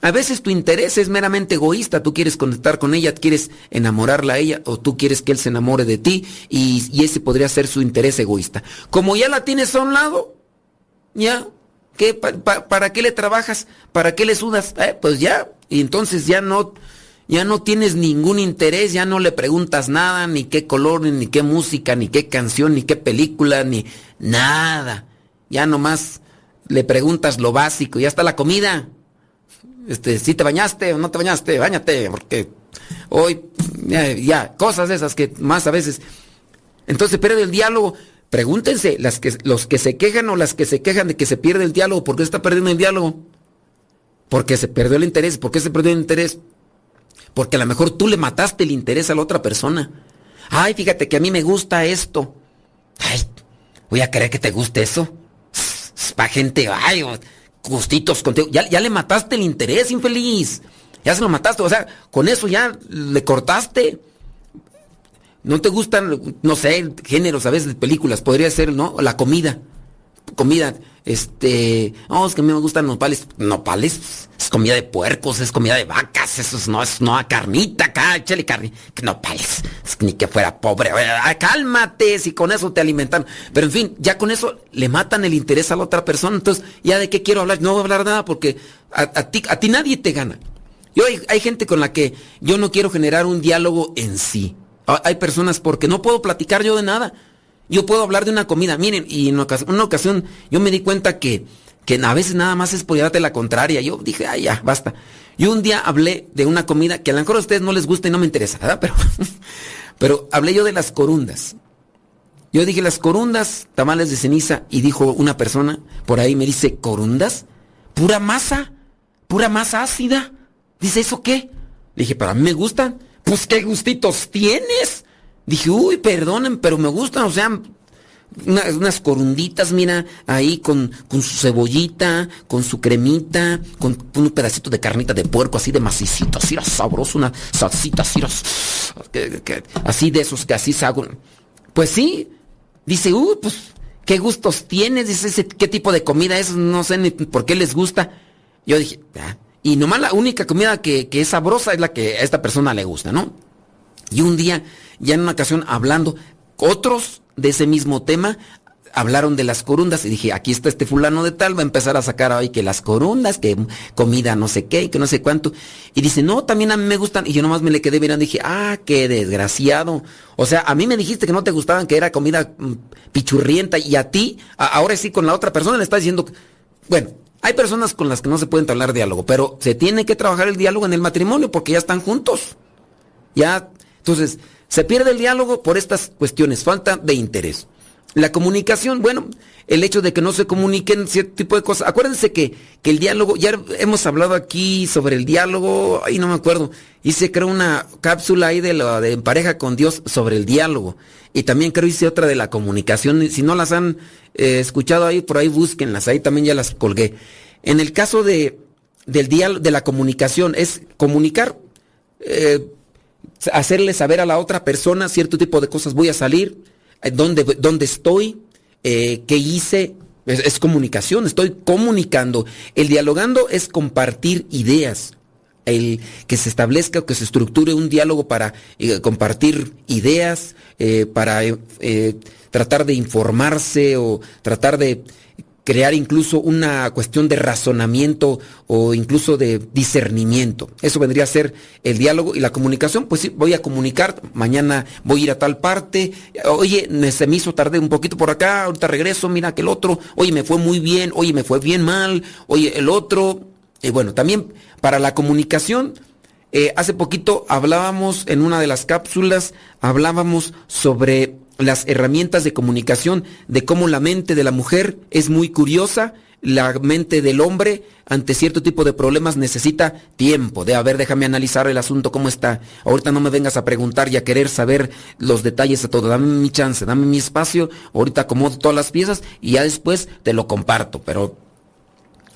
A veces tu interés es meramente egoísta, tú quieres conectar con ella, quieres enamorarla a ella o tú quieres que él se enamore de ti y, ese podría ser su interés egoísta. Como ya la tienes a un lado, ya, ¿qué, ¿para qué le trabajas? ¿Para qué le sudas? Eh, pues ya, y entonces ya no, ya no tienes ningún interés, ya no le preguntas nada, ni qué color, ni qué música, ni qué canción, ni qué película, ni nada. Ya nomás le preguntas lo básico, ya está la comida. Este, si te bañaste o no te bañaste, bañate, porque hoy ya, cosas esas que más a veces. Entonces pierde el diálogo. Pregúntense, las que, los que se quejan o las que se quejan de que se pierde el diálogo, ¿por qué está perdiendo el diálogo? Porque se perdió el interés. ¿Por qué se perdió el interés? Porque a lo mejor tú le mataste el interés a la otra persona. Ay, fíjate que a mí me gusta esto. Ay, voy a creer que te guste eso para gente, ay, gustitos contigo. Ya, ya le mataste el interés, infeliz. Ya se lo mataste. O sea, con eso ya le cortaste. No te gustan, no sé, géneros a veces de películas. Podría ser, ¿no? La comida. Comida. Este, oh, es que a mí me gustan nopales. Nopales es comida de puercos, es comida de vacas, eso es, no es no carnita acá, échale carne. Que nopales, es ni que fuera pobre. cálmate, si con eso te alimentan. Pero en fin, ya con eso le matan el interés a la otra persona. Entonces, ¿ya de qué quiero hablar? No voy a hablar nada porque a, ti, a ti nadie te gana. Yo hay, hay gente con la que yo no quiero generar un diálogo en sí. Hay personas porque no puedo platicar yo de nada. Yo puedo hablar de una comida. Miren, y en una ocasión, yo me di cuenta que, que a veces nada más es por la contraria. Yo dije, ay, ya, basta. Y un día hablé de una comida que a lo mejor a ustedes no les gusta y no me interesa, ¿verdad? Pero, [LAUGHS] pero hablé yo de las corundas. Yo dije las corundas, tamales de ceniza, y dijo una persona por ahí, me dice, ¿corundas? ¿Pura masa? ¿Pura masa ácida? Dice, ¿eso qué? Le dije, para mí me gustan. Pues qué gustitos tienes. Dije, uy, perdonen, pero me gustan, o sea, unas, corunditas, mira, ahí con, con, su cebollita, con su cremita, con, un pedacito de carnita de puerco, así de macicito, así sabroso, una salsita, así, así de esos que así se Pues sí, dice, uy, pues, ¿qué gustos tienes? Dice, ¿qué tipo de comida es? No sé ni por qué les gusta. Yo dije, ah", y nomás la única comida que, que es sabrosa es la que a esta persona le gusta, ¿no? Y un día ya en una ocasión hablando, otros de ese mismo tema hablaron de las corundas y dije, aquí está este fulano de tal, va a empezar a sacar ahí que las corundas, que comida no sé qué, y que no sé cuánto. Y dice, no, también a mí me gustan. Y yo nomás me le quedé mirando y dije, ah, qué desgraciado. O sea, a mí me dijiste que no te gustaban, que era comida mm, pichurrienta, y a ti, ahora sí con la otra persona le estás diciendo, bueno, hay personas con las que no se puede hablar diálogo, pero se tiene que trabajar el diálogo en el matrimonio porque ya están juntos. Ya, entonces, se pierde el diálogo por estas cuestiones, falta de interés. La comunicación, bueno, el hecho de que no se comuniquen cierto tipo de cosas. Acuérdense que, que el diálogo, ya hemos hablado aquí sobre el diálogo, ahí no me acuerdo, hice creo una cápsula ahí de, la, de pareja con Dios sobre el diálogo. Y también creo hice otra de la comunicación. Si no las han eh, escuchado ahí, por ahí búsquenlas, ahí también ya las colgué. En el caso de, del diálogo, de la comunicación, es comunicar. Eh, hacerle saber a la otra persona cierto tipo de cosas. Voy a salir, eh, dónde, dónde estoy, eh, qué hice. Es, comunicación, estoy comunicando. El dialogando es compartir ideas. El que se establezca o que se estructure un diálogo para eh, compartir ideas, para tratar de informarse o tratar de crear incluso una cuestión de razonamiento o incluso de discernimiento. Eso vendría a ser el diálogo y la comunicación. Pues sí, voy a comunicar, mañana voy a ir a tal parte, oye, se me hizo tarde un poquito por acá, ahorita regreso, mira que el otro, oye, me fue muy bien, oye, me fue bien mal, oye, el otro. Y bueno, también para la comunicación, eh, hace poquito hablábamos en una de las cápsulas, hablábamos sobre las herramientas de comunicación, de cómo la mente de la mujer es muy curiosa, la mente del hombre ante cierto tipo de problemas necesita tiempo. De a ver, déjame analizar el asunto, cómo está. Ahorita no me vengas a preguntar y a querer saber los detalles de todo. Dame mi chance, dame mi espacio. Ahorita acomodo todas las piezas y ya después te lo comparto. Pero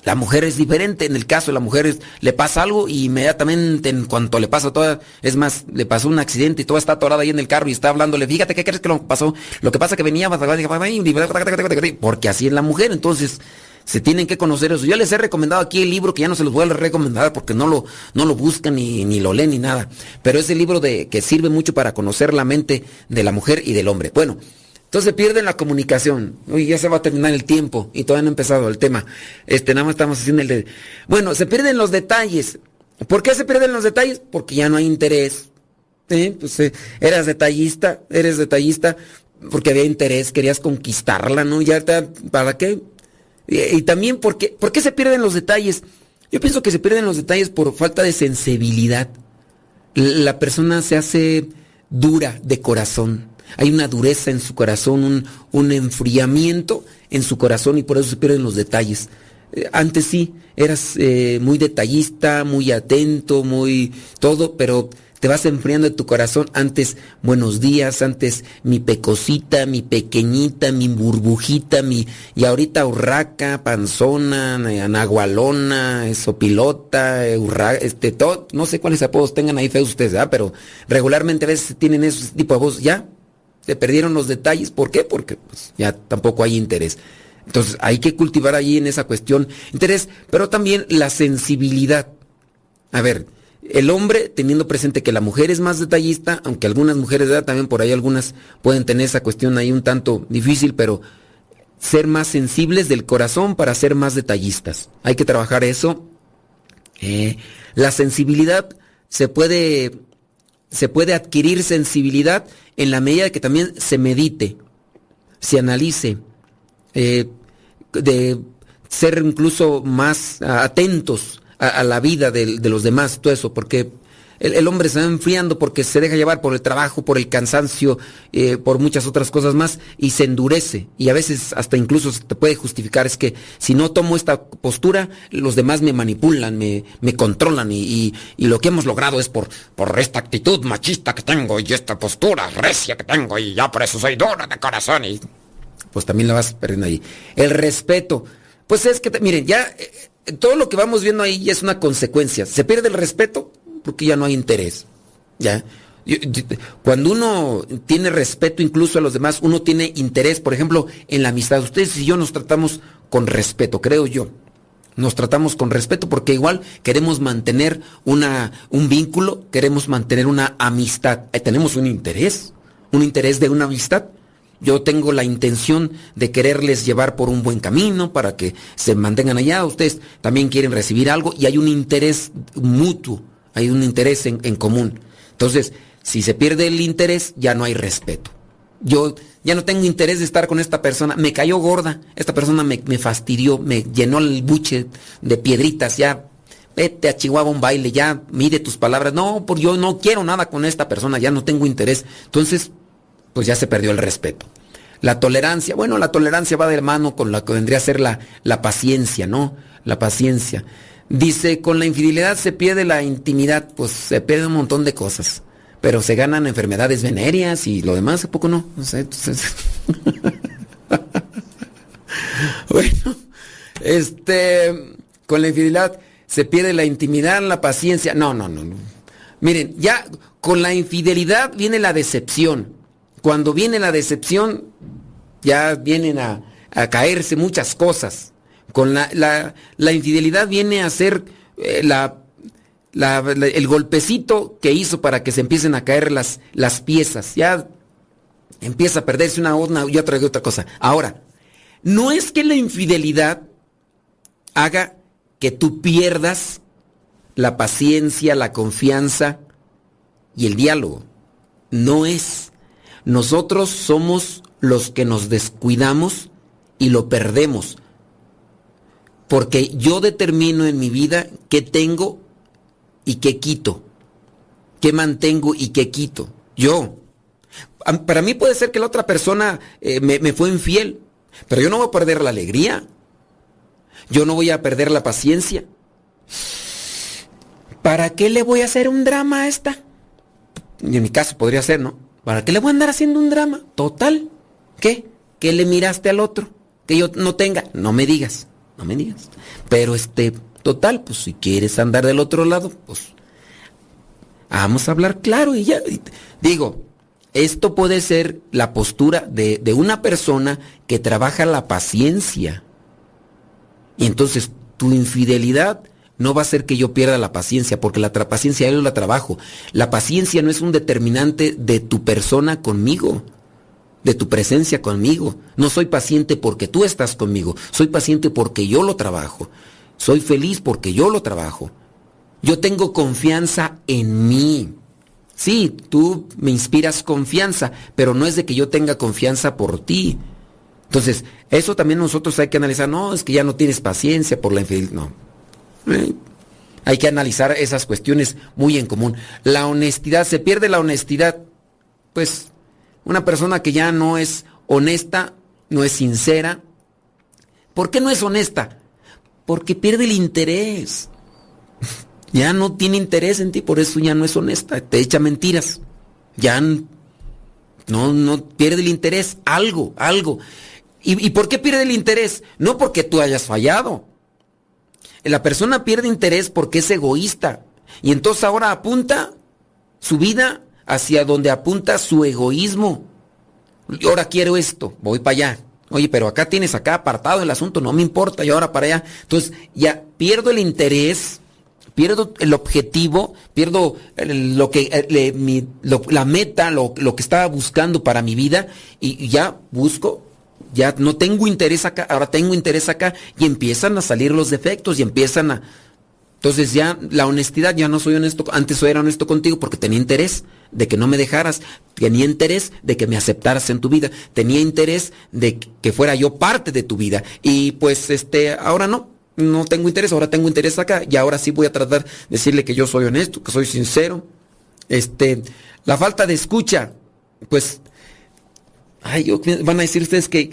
la mujer es diferente, en el caso de la mujer le pasa algo y inmediatamente en cuanto le pasa toda, es más, le pasó un accidente y toda está atorada ahí en el carro y está hablándole, fíjate qué crees que lo pasó, lo que pasa que venía, porque así es la mujer, entonces se tienen que conocer eso. Yo les he recomendado aquí el libro que ya no se los voy a recomendar porque no lo, no lo buscan ni, ni lo leen ni nada, pero es el libro de, que sirve mucho para conocer la mente de la mujer y del hombre. Bueno, entonces pierden la comunicación. Uy, ya se va a terminar el tiempo y todavía no ha empezado el tema. Este, nada más estamos haciendo el de... Bueno, se pierden los detalles. ¿Por qué se pierden los detalles? Porque ya no hay interés. Pues eh, eras detallista, eres detallista porque había interés, querías conquistarla, ¿no? Ya está, ¿para qué? Y, también porque, ¿por qué se pierden los detalles? Yo pienso que se pierden los detalles por falta de sensibilidad. La persona se hace dura de corazón hay una dureza en su corazón, un, enfriamiento en su corazón y por eso se pierden los detalles. Eh, antes sí, eras eh, muy detallista, muy atento, muy todo, pero te vas enfriando de tu corazón. Antes, buenos días, antes mi pecosita, mi pequeñita, mi burbujita, mi. Y ahorita urraca, panzona, anagualona, sopilota, urra, este, todo, no sé cuáles apodos tengan ahí feos ustedes, ¿verdad? Pero regularmente a veces tienen ese tipo de voz, ya, perdieron los detalles. ¿Por qué? Porque pues, ya tampoco hay interés. Entonces hay que cultivar ahí en esa cuestión interés, pero también la sensibilidad. A ver, el hombre teniendo presente que la mujer es más detallista, aunque algunas mujeres también por ahí algunas pueden tener esa cuestión ahí un tanto difícil, pero ser más sensibles del corazón para ser más detallistas. Hay que trabajar eso. Eh, la sensibilidad se puede, se puede adquirir sensibilidad en la medida que también se medite, se analice, eh, de ser incluso más atentos a, la vida de, de, los demás, todo eso, porque el, hombre se va enfriando porque se deja llevar por el trabajo, por el cansancio, eh, por muchas otras cosas más y se endurece. Y a veces hasta incluso se te puede justificar, es que si no tomo esta postura, los demás me manipulan, me, me controlan y, y, lo que hemos logrado es por, por esta actitud machista que tengo y esta postura recia que tengo y ya por eso soy dura de corazón y pues también la vas perdiendo ahí. El respeto. Pues es que, miren, ya eh, todo lo que vamos viendo ahí es una consecuencia. Se pierde el respeto, porque ya no hay interés. ¿Ya? Cuando uno tiene respeto incluso a los demás, uno tiene interés, por ejemplo, en la amistad. Ustedes y yo nos tratamos con respeto, creo yo. Nos tratamos con respeto porque igual queremos mantener una, un vínculo, queremos mantener una amistad. tenemos un interés, un interés de una amistad. Yo tengo la intención de quererles llevar por un buen camino para que se mantengan allá. Ustedes también quieren recibir algo y hay un interés mutuo hay un interés en, común. Entonces, si se pierde el interés, ya no hay respeto. Yo ya no tengo interés de estar con esta persona, me cayó gorda, esta persona me, fastidió, me llenó el buche de piedritas, ya vete a Chihuahua un baile, ya mide tus palabras, no, por yo no quiero nada con esta persona, ya no tengo interés. Entonces, pues ya se perdió el respeto. La tolerancia, bueno, la tolerancia va de mano con la que vendría a ser la, la paciencia, ¿no? La paciencia. Dice, con la infidelidad se pierde la intimidad, pues se pierde un montón de cosas. Pero se ganan enfermedades venéreas y lo demás, ¿a poco no? No sé, entonces... [LAUGHS] bueno, este, con la infidelidad se pierde la intimidad, la paciencia. No, no, no, no. Miren, ya con la infidelidad viene la decepción. Cuando viene la decepción, ya vienen a, caerse muchas cosas. Con la, infidelidad viene a ser eh, la, el golpecito que hizo para que se empiecen a caer las, las piezas. Ya empieza a perderse una, una y otra otra cosa. Ahora, no es que la infidelidad haga que tú pierdas la paciencia, la confianza y el diálogo. No es. Nosotros somos los que nos descuidamos y lo perdemos. Porque yo determino en mi vida qué tengo y qué quito. Qué mantengo y qué quito. Yo. Para mí puede ser que la otra persona eh, me, me fue infiel, pero yo no voy a perder la alegría. Yo no voy a perder la paciencia. ¿Para qué le voy a hacer un drama a esta? en mi caso podría ser, ¿no? ¿Para qué le voy a andar haciendo un drama? Total. ¿Qué? ¿Qué le miraste al otro? Que yo no tenga. No me digas. No me digas. Pero este, total, pues si quieres andar del otro lado, pues vamos a hablar claro y ya. Digo, esto puede ser la postura de, de una persona que trabaja la paciencia. Y entonces tu infidelidad no va a ser que yo pierda la paciencia, porque la paciencia yo la trabajo. La paciencia no es un determinante de tu persona conmigo, de tu presencia conmigo. No soy paciente porque tú estás conmigo, soy paciente porque yo lo trabajo. Soy feliz porque yo lo trabajo. Yo tengo confianza en mí. Sí, tú me inspiras confianza, pero no es de que yo tenga confianza por ti. Entonces, eso también nosotros hay que analizar. No, es que ya no tienes paciencia por la infidelidad. No, eh, hay que analizar esas cuestiones muy en común. La honestidad, se pierde la honestidad. Pues una persona que ya no es honesta, no es sincera. ¿Por qué no es honesta? Porque pierde el interés. [LAUGHS] Ya no tiene interés en ti, por eso ya no es honesta. Te echa mentiras. Ya no, no pierde el interés. Algo, algo. ¿Y, ¿Y por qué pierde el interés? No porque tú hayas fallado la persona pierde interés porque es egoísta. Y entonces ahora apunta su vida hacia donde apunta su egoísmo. Y ahora quiero esto, voy para allá. Oye, pero acá tienes acá apartado el asunto, no me importa, y ahora para allá. Entonces ya pierdo el interés, pierdo el objetivo, pierdo lo que la meta, lo, que estaba buscando para mi vida y ya busco ya no tengo interés acá, ahora tengo interés acá y empiezan a salir los defectos y empiezan a... Entonces ya la honestidad, ya no soy honesto, antes era honesto contigo porque tenía interés de que no me dejaras, tenía interés de que me aceptaras en tu vida, tenía interés de que fuera yo parte de tu vida y pues este, ahora no, no tengo interés, ahora tengo interés acá y ahora sí voy a tratar de decirle que yo soy honesto, que soy sincero. Este, la falta de escucha, pues Ay, van a decir ustedes que,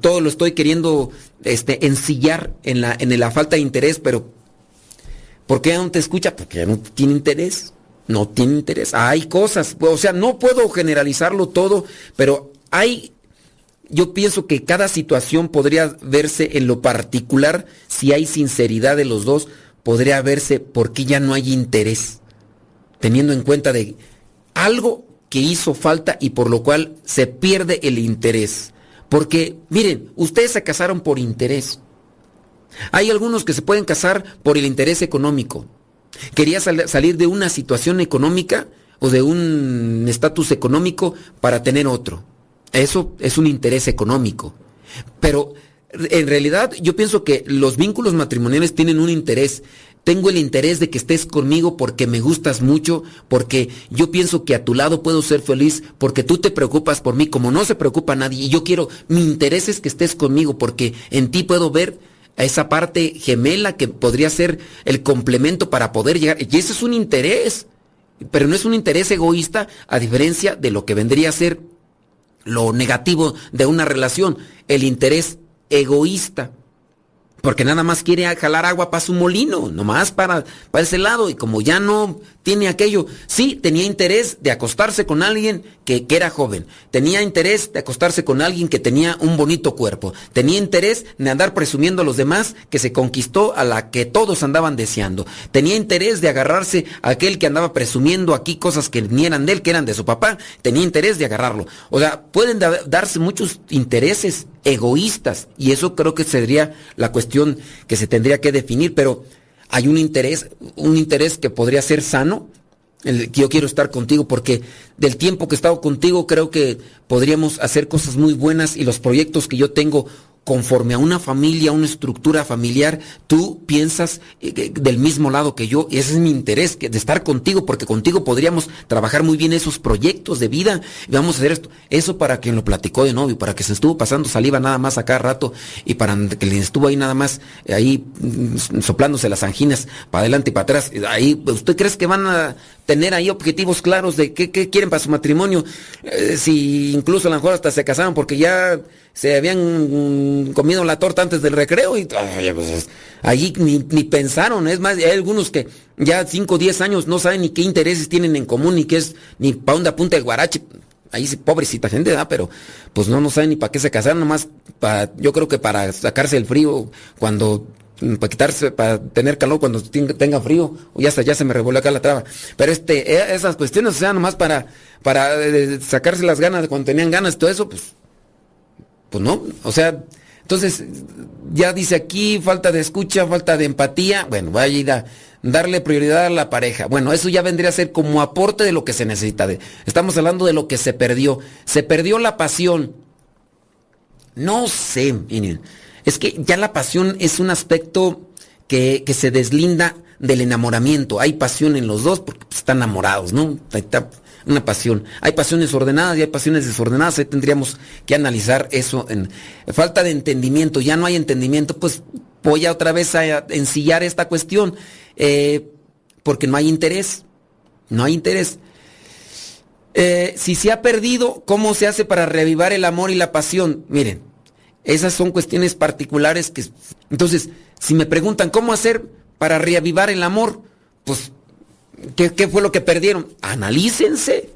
todo lo estoy queriendo este, ensillar en la, en la falta de interés, pero ¿por qué no te escucha? Porque no tiene interés. No tiene interés. Hay cosas, o sea, no puedo generalizarlo todo, pero hay, yo pienso que cada situación podría verse en lo particular, si hay sinceridad de los dos, podría verse por qué ya no hay interés, teniendo en cuenta de algo que hizo falta y por lo cual se pierde el interés. Porque, miren, ustedes se casaron por interés. Hay algunos que se pueden casar por el interés económico. Quería salir de una situación económica o de un estatus económico para tener otro. Eso es un interés económico. Pero en realidad yo pienso que los vínculos matrimoniales tienen un interés tengo el interés de que estés conmigo porque me gustas mucho, porque yo pienso que a tu lado puedo ser feliz, porque tú te preocupas por mí como no se preocupa nadie. Y yo quiero, mi interés es que estés conmigo porque en ti puedo ver a esa parte gemela que podría ser el complemento para poder llegar. Y ese es un interés, pero no es un interés egoísta a diferencia de lo que vendría a ser lo negativo de una relación, el interés egoísta. Porque nada más quiere jalar agua para su molino, nomás para, para ese lado. Y como ya no tiene aquello, sí, tenía interés de acostarse con alguien que, que, era joven. Tenía interés de acostarse con alguien que tenía un bonito cuerpo. Tenía interés de andar presumiendo a los demás que se conquistó a la que todos andaban deseando. Tenía interés de agarrarse a aquel que andaba presumiendo aquí cosas que ni eran de él, que eran de su papá. Tenía interés de agarrarlo. O sea, pueden darse muchos intereses egoístas. Y eso creo que sería la cuestión que se tendría que definir, pero hay un interés, un interés que podría ser sano, el que yo quiero estar contigo, porque del tiempo que he estado contigo creo que podríamos hacer cosas muy buenas y los proyectos que yo tengo conforme a una familia, una estructura familiar, tú piensas eh, del mismo lado que yo, y ese es mi interés, de estar contigo, porque contigo podríamos trabajar muy bien esos proyectos de vida, y vamos a hacer esto. Eso para quien lo platicó de novio, para que se estuvo pasando saliva nada más a cada rato, y para que le estuvo ahí nada más, eh, ahí mm, soplándose las anginas para adelante y para atrás, ahí, ¿usted crees que van a tener ahí objetivos claros de qué, quieren para su matrimonio? Eh, si incluso a lo mejor hasta se casaron porque ya se habían comido la torta antes del recreo y pues, allí ni, pensaron. Es más, hay algunos que ya 5 o 10 años no saben ni qué intereses tienen en común, ni qué es, ni para dónde apunta el guarache. Ahí sí, pobrecita gente, ¿verdad? Pero pues no, no saben ni para qué se casaron, nomás para, yo creo que para sacarse el frío cuando para quitarse, para tener calor cuando tenga frío, o ya hasta ya se me revolvió acá la traba. Pero este, e, esas cuestiones, o sea, nomás para, para eh, sacarse las ganas de cuando tenían ganas, todo eso, pues pues no, o sea, entonces ya dice aquí falta de escucha, falta de empatía, bueno, vaya a ir a darle prioridad a la pareja. Bueno, eso ya vendría a ser como aporte de lo que se necesita. estamos hablando de lo que se perdió. Se perdió la pasión. No sé, es que ya la pasión es un aspecto que, que se deslinda del enamoramiento. Hay pasión en los dos porque están enamorados, ¿no? Una pasión. Hay pasiones ordenadas y hay pasiones desordenadas. Ahí tendríamos que analizar eso. En falta de entendimiento, ya no hay entendimiento, pues voy a otra vez a ensillar esta cuestión. Eh, porque no hay interés. No hay interés. Eh, si se ha perdido, ¿cómo se hace para reavivar el amor y la pasión? Miren, esas son cuestiones particulares que... Entonces, si me preguntan cómo hacer para reavivar el amor, pues ¿Qué, fue lo que perdieron? Analícense,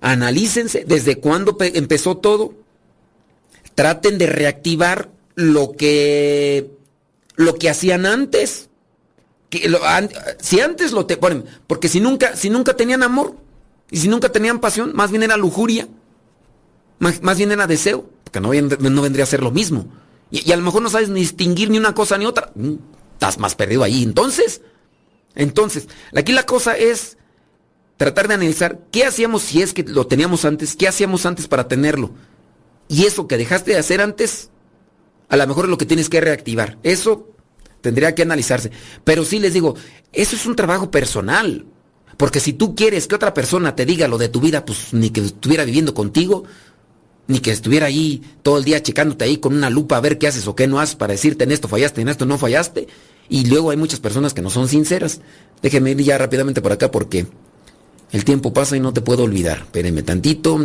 analícense desde cuándo empezó todo. Traten de reactivar lo que, lo que hacían antes. Que si antes lo te ponen, porque si nunca, si nunca tenían amor y si nunca tenían pasión, más bien era lujuria, más, bien era deseo, porque no, no, vendría a ser lo mismo. Y, y, a lo mejor no sabes ni distinguir ni una cosa ni otra. Mm, estás más perdido ahí. Entonces, entonces, aquí la cosa es tratar de analizar qué hacíamos si es que lo teníamos antes, qué hacíamos antes para tenerlo. Y eso que dejaste de hacer antes, a lo mejor es lo que tienes que reactivar. Eso tendría que analizarse. Pero sí les digo, eso es un trabajo personal. Porque si tú quieres que otra persona te diga lo de tu vida, pues ni que estuviera viviendo contigo, ni que estuviera ahí todo el día checándote ahí con una lupa a ver qué haces o qué no haces para decirte en esto fallaste, en esto no fallaste, y luego hay muchas personas que no son sinceras. Déjenme ir ya rápidamente por acá porque el tiempo pasa y no te puedo olvidar. Espérenme tantito.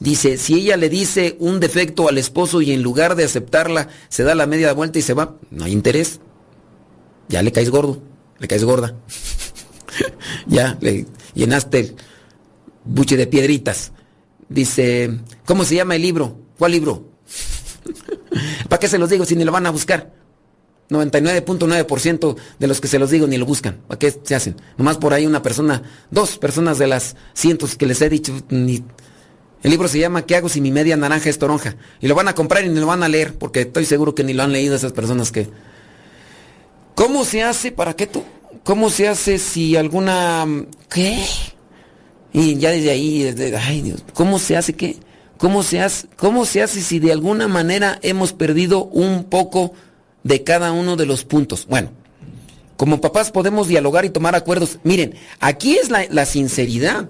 Dice, si ella le dice un defecto al esposo y en lugar de aceptarla se da la media vuelta y se va, no hay interés. Ya le caes gordo, le caes gorda. [LAUGHS] ya le llenaste el buche de piedritas. Dice, ¿cómo se llama el libro? ¿Cuál libro? [LAUGHS] ¿Para qué se los digo si ni lo van a buscar? 99.9% de los que se los digo ni lo buscan. ¿Para qué se hacen? Nomás por ahí una persona, dos personas de las cientos que les he dicho. El libro se llama ¿Qué hago si mi media naranja es toronja? Y lo van a comprar y ni lo van a leer, porque estoy seguro que ni lo han leído esas personas que... ¿Cómo se hace? ¿Para qué tú? ¿Cómo se hace si alguna... ¿Qué? Y ya desde ahí, desde... ay Dios, ¿cómo se hace qué? ¿Cómo se hace, ¿Cómo se hace si de alguna manera hemos perdido un poco de cada uno de los puntos. Bueno, como papás podemos dialogar y tomar acuerdos. Miren, aquí es la, sinceridad.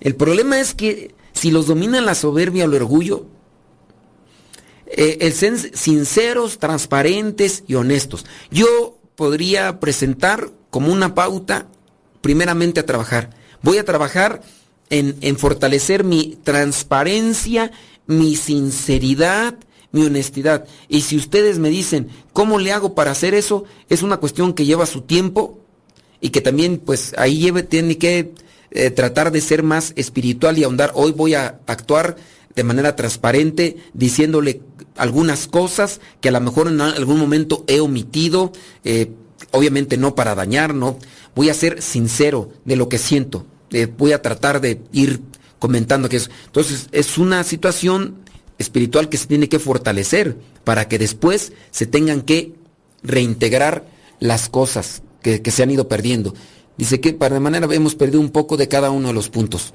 El problema es que si los domina la soberbia o el orgullo, eh, el ser sinceros, transparentes y honestos. Yo podría presentar como una pauta, primeramente a trabajar. Voy a trabajar en, en fortalecer mi transparencia, mi sinceridad, mi honestidad. Y si ustedes me dicen, ¿cómo le hago para hacer eso? Es una cuestión que lleva su tiempo y que también, pues, ahí lleve, tiene que eh, tratar de ser más espiritual y ahondar. Hoy voy a actuar de manera transparente, diciéndole algunas cosas que a lo mejor en algún momento he omitido, eh, obviamente no para dañar, no. Voy a ser sincero de lo que siento. Eh, voy a tratar de ir comentando que eso. Entonces, es una situación espiritual que se tiene que fortalecer para que después se tengan que reintegrar las cosas que, se han ido perdiendo. Dice que para de manera hemos perdido un poco de cada uno de los puntos.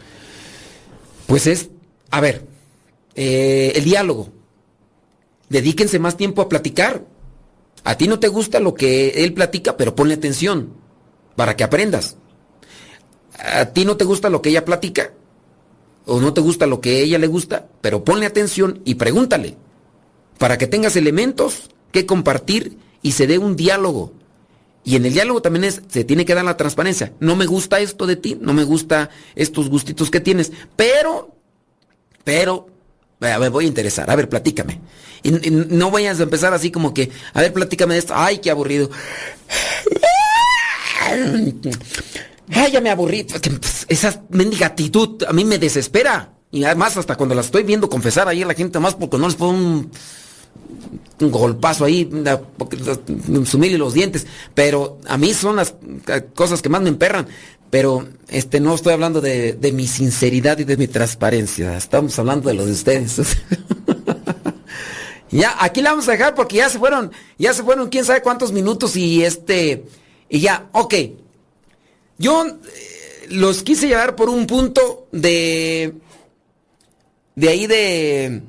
Pues es, a ver, eh, el diálogo. Dedíquense más tiempo a platicar. A ti no te gusta lo que él platica, pero ponle atención para que aprendas. A ti no te gusta lo que ella platica, o no te gusta lo que a ella le gusta, pero ponle atención y pregúntale, para que tengas elementos que compartir y se dé un diálogo. Y en el diálogo también es, se tiene que dar la transparencia. No me gusta esto de ti, no me gusta estos gustitos que tienes, pero, pero, a ver, voy a interesar, a ver, platícame. Y, no vayas a empezar así como que, a ver, platícame de esto, ay, qué aburrido. Ay, ya me aburrí. Pues, esa mendiga actitud a mí me desespera. Y además, hasta cuando la estoy viendo confesar ahí a la gente, más porque no les pongo un, golpazo ahí, sumirle los dientes. Pero a mí son las cosas que más me emperran. Pero este no estoy hablando de, de mi sinceridad y de mi transparencia. Estamos hablando de lo de ustedes. [LAUGHS] ya, aquí la vamos a dejar porque ya se fueron, ya se fueron quién sabe cuántos minutos y este, y ya, ok. Yo eh, los quise llevar por un punto de. de ahí de.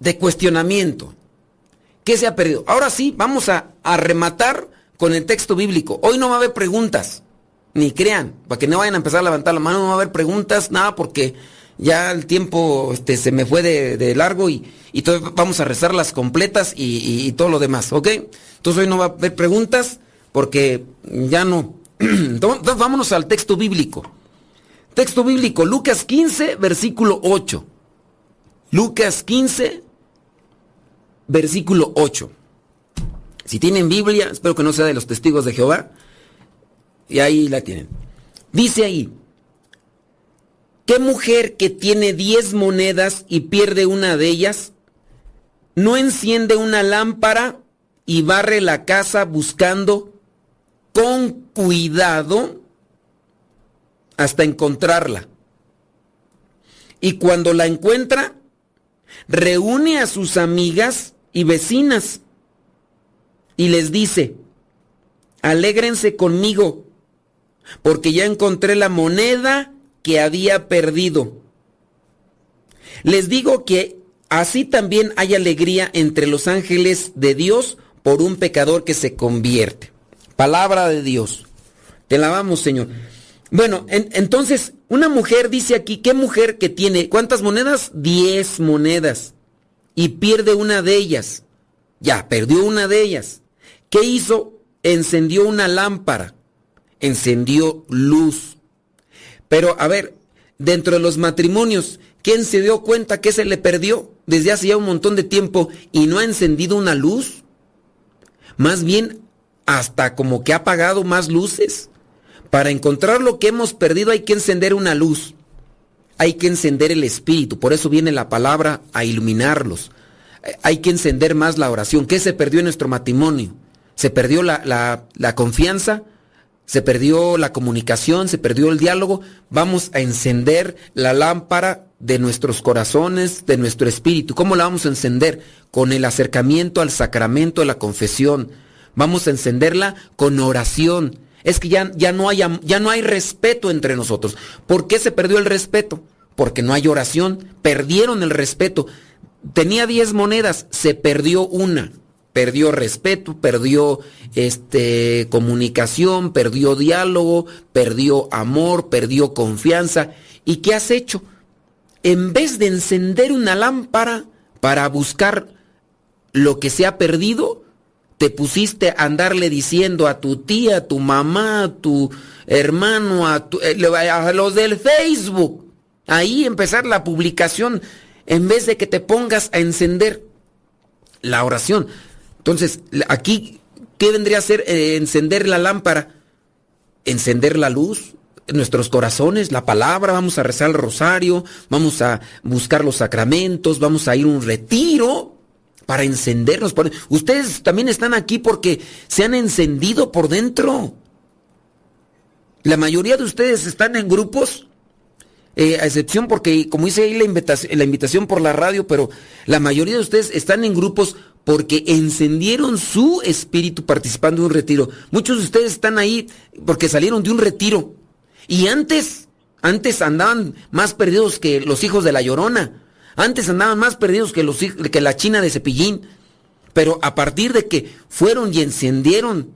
de cuestionamiento. ¿Qué se ha perdido? Ahora sí, vamos a, rematar con el texto bíblico. Hoy no va a haber preguntas, ni crean, para que no vayan a empezar a levantar la mano, no va a haber preguntas, nada, porque ya el tiempo este, se me fue de, largo y, y vamos a rezar completas y, y, todo lo demás, ¿ok? Entonces hoy no va a haber preguntas porque ya no, Entonces, vámonos al texto bíblico. Texto bíblico, Lucas 15, versículo 8. Lucas 15, versículo 8. Si tienen Biblia, espero que no sea de los testigos de Jehová, y ahí la tienen. Dice ahí, ¿qué mujer que tiene 10 monedas y pierde una de ellas, no enciende una lámpara y barre la casa buscando con cuidado hasta encontrarla. Y cuando la encuentra, reúne a sus amigas y vecinas y les dice, alégrense conmigo, porque ya encontré la moneda que había perdido. Les digo que así también hay alegría entre los ángeles de Dios por un pecador que se convierte. Palabra de Dios. Te lavamos, Señor. Bueno, entonces, una mujer dice aquí, ¿qué mujer que tiene cuántas monedas? Diez monedas. Y pierde una de ellas. Ya, perdió una de ellas. ¿Qué hizo? Encendió una lámpara. Encendió luz. Pero, a ver, dentro de los matrimonios, ¿quién se dio cuenta que se le perdió desde hace ya un montón de tiempo y no ha encendido una luz? Más bien hasta como que ha apagado más luces. Para encontrar lo que hemos perdido hay que encender una luz. Hay que encender el espíritu. Por eso viene la palabra a iluminarlos. Hay que encender más la oración. ¿Qué se perdió en nuestro matrimonio? Se perdió la, la confianza, se perdió la comunicación, se perdió el diálogo. Vamos a encender la lámpara de nuestros corazones, de nuestro espíritu. ¿Cómo la vamos a encender? Con el acercamiento al sacramento de la confesión Vamos a encenderla con oración. Es que ya, ya, no hay, ya no hay respeto entre nosotros. ¿Por qué se perdió el respeto? Porque no hay oración. Perdieron el respeto. Tenía 10 monedas, se perdió una. Perdió respeto, perdió este, comunicación, perdió diálogo, perdió amor, perdió confianza. ¿Y qué has hecho? En vez de encender una lámpara para buscar lo que se ha perdido, te pusiste a andarle diciendo a tu tía, a tu mamá, a tu hermano, a, eh, a los del Facebook, ahí empezar la publicación en vez de que te pongas a encender. la oración. Entonces, aquí, ¿qué vendría a ser eh, encender la lámpara? Encender la luz, nuestros corazones, la palabra, vamos a rezar el rosario, vamos a buscar los sacramentos, vamos a ir a un retiro para encendernos. Ustedes también están aquí porque se han encendido por dentro. La mayoría de ustedes están en grupos, eh, a excepción porque, como dice ahí la invitación, la invitación por la radio, pero la mayoría de ustedes están en grupos porque encendieron su espíritu participando en un retiro. Muchos de ustedes están ahí porque salieron de un retiro. Y antes, antes andaban más perdidos que los hijos de la Llorona. Antes andaban más perdidos que, que la China de Cepillín. Pero a partir de que fueron y encendieron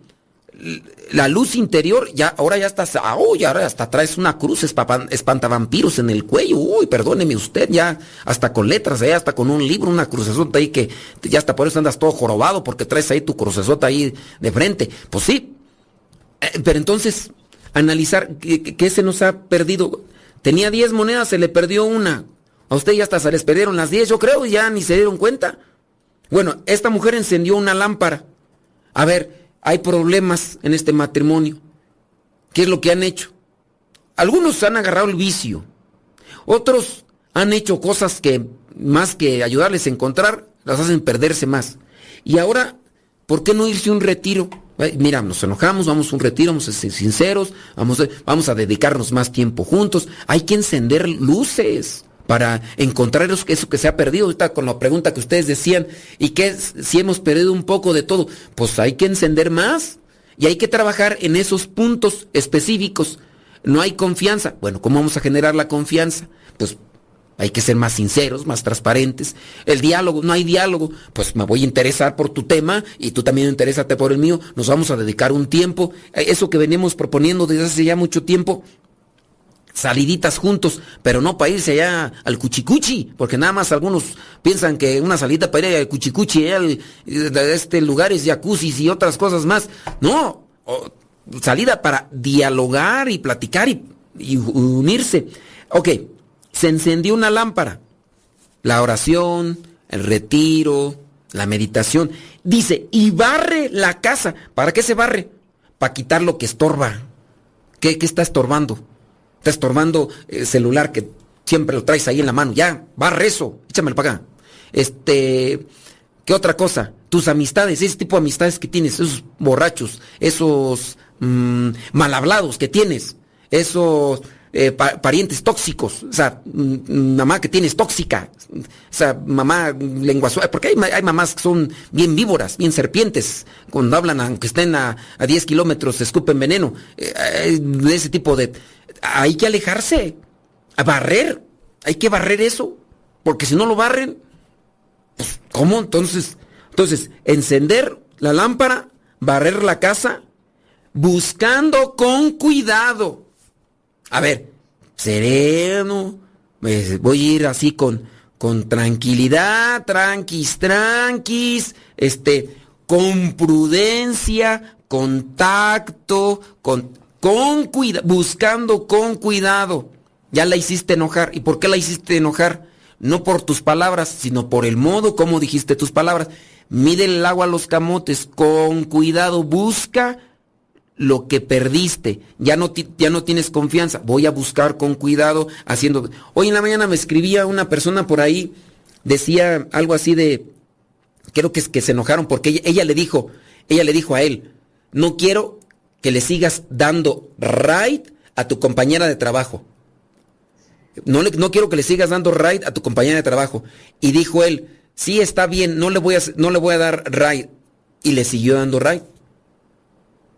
la luz interior, ya, ahora ya está, uy, ahora hasta traes una cruz espantavampiros en el cuello, uy, perdóneme usted, ya hasta con letras, ya hasta con un libro, una crucesota ahí que ya hasta por eso andas todo jorobado porque traes ahí tu crucesota ahí de frente. Pues sí, eh, pero entonces, analizar qué, se nos ha perdido. Tenía 10 monedas, se le perdió una. A usted ya hasta se les perdieron las 10, yo creo, y ya ni se dieron cuenta. Bueno, esta mujer encendió una lámpara. A ver, hay problemas en este matrimonio. ¿Qué es lo que han hecho? Algunos han agarrado el vicio. Otros han hecho cosas que más que ayudarles a encontrar, las hacen perderse más. Y ahora, ¿por qué no irse a un retiro? Mira, nos enojamos, vamos a un retiro, vamos a ser sinceros, vamos a, vamos a dedicarnos más tiempo juntos. Hay que encender luces para encontrar eso, que se ha perdido. Ahorita con la pregunta que ustedes decían, ¿y qué si hemos perdido un poco de todo? Pues hay que encender más y hay que trabajar en esos puntos específicos. No hay confianza. Bueno, ¿cómo vamos a generar la confianza? Pues hay que ser más sinceros, más transparentes. El diálogo, no hay diálogo. Pues me voy a interesar por tu tema y tú también interésate por el mío. Nos vamos a dedicar un tiempo. Eso que venimos proponiendo desde hace ya mucho tiempo. Saliditas juntos, pero no para irse allá al cuchicuchi, porque nada más algunos piensan que una salida para ir al cuchicuchi, allá de este lugares, y otras cosas más. No, salida para dialogar y platicar y, y unirse. Ok, se encendió una lámpara. La oración, el retiro, la meditación. Dice, y barre la casa. ¿Para qué se barre? Para quitar lo que estorba. ¿Qué, está estorbando? Está estorbando el celular que siempre lo traes ahí en la mano. Ya, barre eso. Échamelo para acá. Este, ¿qué otra cosa? Tus amistades, ese tipo de amistades que tienes, esos borrachos, esos mm, mal hablados que tienes, esos eh, parientes tóxicos, o sea, mamá que tienes tóxica, o sea, mamá lengua suave, porque hay, mamás que son bien víboras, bien serpientes, cuando hablan, aunque estén a, 10 kilómetros, escupen veneno, eh, ese tipo de... Hay que alejarse, a barrer, hay que barrer eso, porque si no lo barren, pues, ¿cómo? Entonces, entonces, encender la lámpara, barrer la casa, buscando con cuidado a ver, sereno, pues, voy a ir así con, con tranquilidad, tranquis, tranquis, este, con prudencia, con tacto, con, con cuidado, buscando con cuidado. Ya la hiciste enojar. ¿Y por qué la hiciste enojar? No por tus palabras, sino por el modo como dijiste tus palabras. Mide el agua a los camotes, con cuidado, busca lo que perdiste, ya no, ya no tienes confianza, voy a buscar con cuidado haciendo... Hoy en la mañana me escribía una persona por ahí, decía algo así de, creo que es que se enojaron porque ella, le dijo, ella le dijo a él, no quiero que le sigas dando ride a tu compañera de trabajo. No, no quiero que le sigas dando ride a tu compañera de trabajo. Y dijo él, sí, está bien, no le voy a, no le voy a dar ride. Y le siguió dando ride.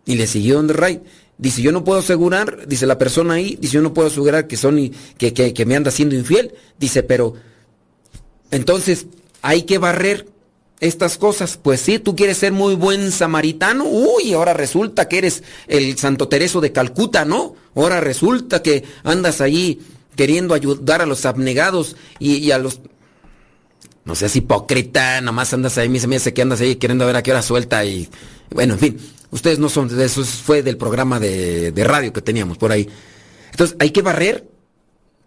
Y le siguió donde Ray. Dice, yo no puedo asegurar, dice la persona ahí, dice, yo no puedo asegurar que son que, que, que me anda siendo infiel. Dice, pero entonces hay que barrer estas cosas. Pues sí, tú quieres ser muy buen samaritano. Uy, ahora resulta que eres el Santo Tereso de Calcuta, ¿no? Ahora resulta que andas allí queriendo ayudar a los abnegados y, a los... No seas hipócrita, nomás andas ahí, me dice que andas ahí queriendo ver a qué hora suelta y... Bueno, en fin. Ustedes no son de eso, fue del programa de, radio que teníamos por ahí. Entonces, hay que barrer.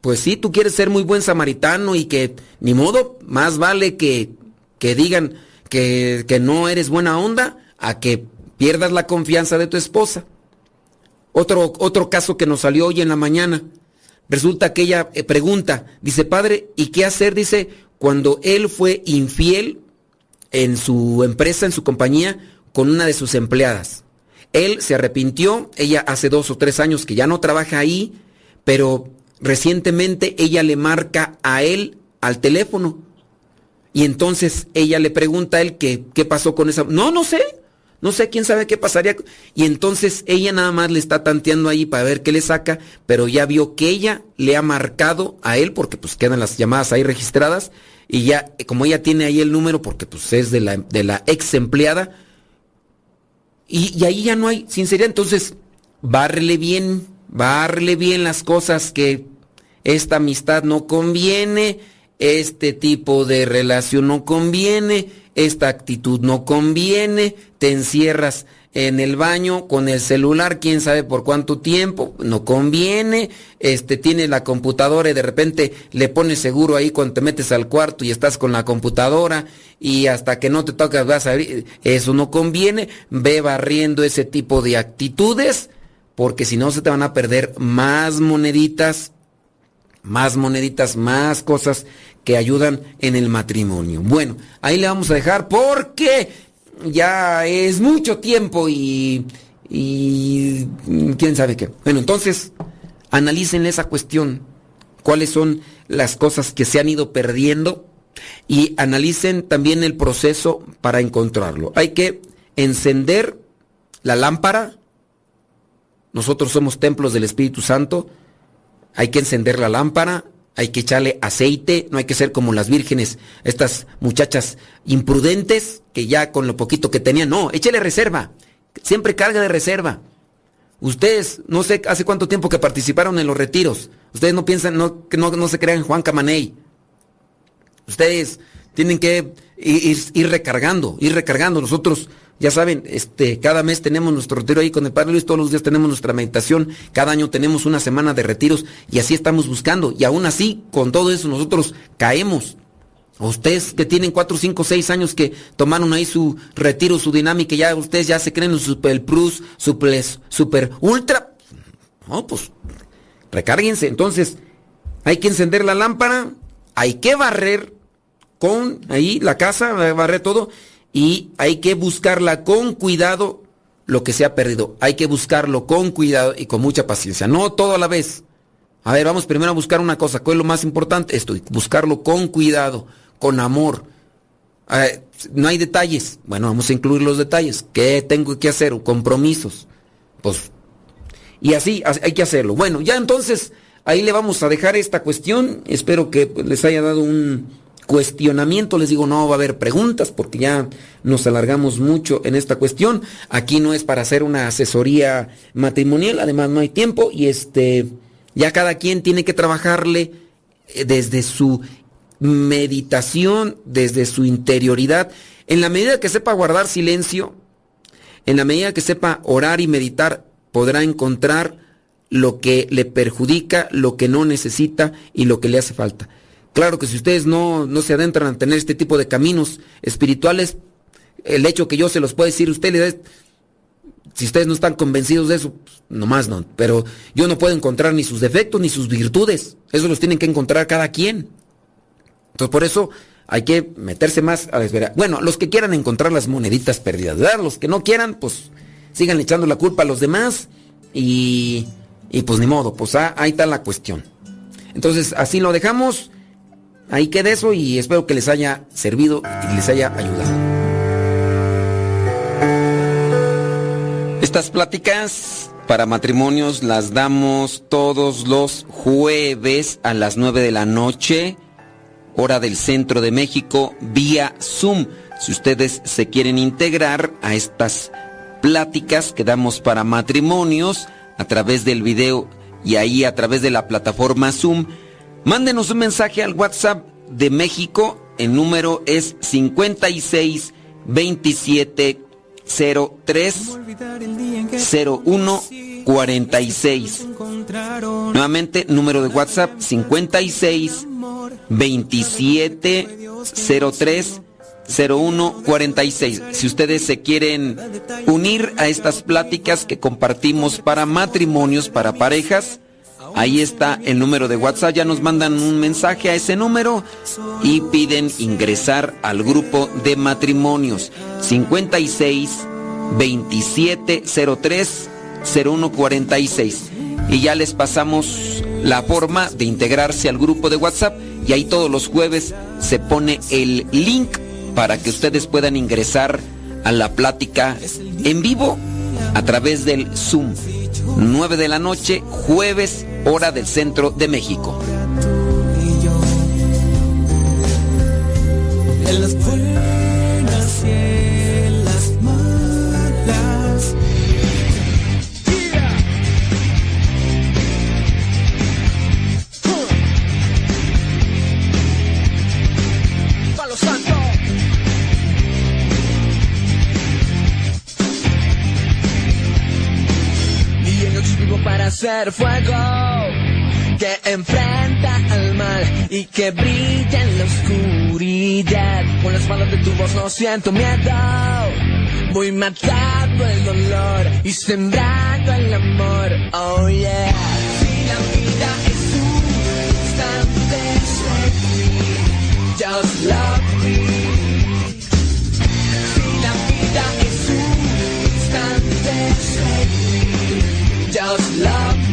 Pues sí, tú quieres ser muy buen samaritano y que, ni modo, más vale que, que digan que, que no eres buena onda a que pierdas la confianza de tu esposa. Otro, otro caso que nos salió hoy en la mañana. Resulta que ella eh, pregunta, dice, padre, ¿y qué hacer? Dice, cuando él fue infiel en su empresa, en su compañía, con una de sus empleadas. Él se arrepintió, ella hace dos o tres años que ya no trabaja ahí, pero recientemente ella le marca a él al teléfono. Y entonces ella le pregunta a él qué pasó con esa... No, no sé. No sé quién sabe qué pasaría. Y entonces ella nada más le está tanteando ahí para ver qué le saca, pero ya vio que ella le ha marcado a él, porque pues quedan las llamadas ahí registradas, y ya, como ella tiene ahí el número, porque pues es de la, de la ex empleada, y, y ahí ya no hay sinceridad. Entonces, bárrele bien, bárrele bien las cosas que esta amistad no conviene, este tipo de relación no conviene, esta actitud no conviene, te encierras en el baño con el celular, quién sabe por cuánto tiempo, no conviene, este tiene la computadora y de repente le pones seguro ahí cuando te metes al cuarto y estás con la computadora y hasta que no te tocas vas a abrir, eso no conviene, ve barriendo ese tipo de actitudes porque si no se te van a perder más moneditas, más moneditas, más cosas que ayudan en el matrimonio. Bueno, ahí le vamos a dejar porque ya es mucho tiempo y, y quién sabe qué. Bueno, entonces analicen esa cuestión, cuáles son las cosas que se han ido perdiendo y analicen también el proceso para encontrarlo. Hay que encender la lámpara. Nosotros somos templos del Espíritu Santo. Hay que encender la lámpara, hay que echarle aceite, no hay que ser como las vírgenes, estas muchachas imprudentes que ya con lo poquito que tenían, no, échele reserva, siempre carga de reserva. Ustedes, no sé hace cuánto tiempo que participaron en los retiros, ustedes no piensan, no, no, no se crean Juan Camaney. Ustedes tienen que ir recargando, ir recargando. Nosotros ya saben, este, cada mes tenemos nuestro retiro ahí con el Padre Luis, todos los días tenemos nuestra meditación, cada año tenemos una semana de retiros y así estamos buscando. Y aún así, con todo eso, nosotros caemos. Ustedes que tienen cuatro, cinco, seis años que tomaron ahí su retiro, su dinámica, ya ustedes ya se creen en Super Plus, Super, super Ultra. No, pues recárguense. Entonces, hay que encender la lámpara, hay que barrer con ahí la casa, barrer todo y hay que buscarla con cuidado lo que se ha perdido. Hay que buscarlo con cuidado y con mucha paciencia, no todo a la vez. A ver, vamos primero a buscar una cosa, ¿cuál es lo más importante? Esto, buscarlo con cuidado, con amor. no hay detalles. Bueno, vamos a incluir los detalles. ¿Qué tengo que hacer? Compromisos. Pues, y así hay que hacerlo. Bueno, ya entonces ahí le vamos a dejar esta cuestión. Espero que les haya dado un, cuestionamiento, les digo, no va a haber preguntas porque ya nos alargamos mucho en esta cuestión. Aquí no es para hacer una asesoría matrimonial, además no hay tiempo y este ya cada quien tiene que trabajarle eh, desde su meditación, desde su interioridad, en la medida que sepa guardar silencio, en la medida que sepa orar y meditar, podrá encontrar lo que le perjudica, lo que no necesita y lo que le hace falta. Claro que si ustedes no, no se adentran a tener este tipo de caminos espirituales, el hecho que yo se los pueda decir, usted si ustedes no están convencidos de eso, pues, nomás no. Pero yo no puedo encontrar ni sus defectos ni sus virtudes. Eso los tienen que encontrar cada quien. Entonces por eso hay que meterse más a la esfera. Bueno, los que quieran encontrar las moneditas perdidas, ¿verdad? Los que no quieran, pues sigan echando la culpa a los demás y, y pues ni modo, pues ah, ahí está la cuestión. Entonces así lo dejamos. Ahí queda eso y espero que les haya servido y les haya ayudado. Estas pláticas para matrimonios las damos todos los jueves a las 9 de la noche, hora del centro de México, vía Zoom. Si ustedes se quieren integrar a estas pláticas que damos para matrimonios a través del video y ahí a través de la plataforma Zoom, Mándenos un mensaje al WhatsApp de México. El número es 56 27 03 01 46. Nuevamente, número de WhatsApp 56 27 03 0146. Si ustedes se quieren unir a estas pláticas que compartimos para matrimonios, para parejas, ahí está el número de WhatsApp. Ya nos mandan un mensaje a ese número y piden ingresar al grupo de matrimonios 56 2703 0146. Y ya les pasamos la forma de integrarse al grupo de WhatsApp y ahí todos los jueves se pone el link para que ustedes puedan ingresar a la plática en vivo a través del Zoom. 9 de la noche, jueves, hora del centro de México. Ser fuego que enfrenta al mal y que brilla en la oscuridad. Con las manos de tu voz no siento miedo. Voy matando el dolor y sembrando el amor. Oh yeah. Si la vida es un instante, just love.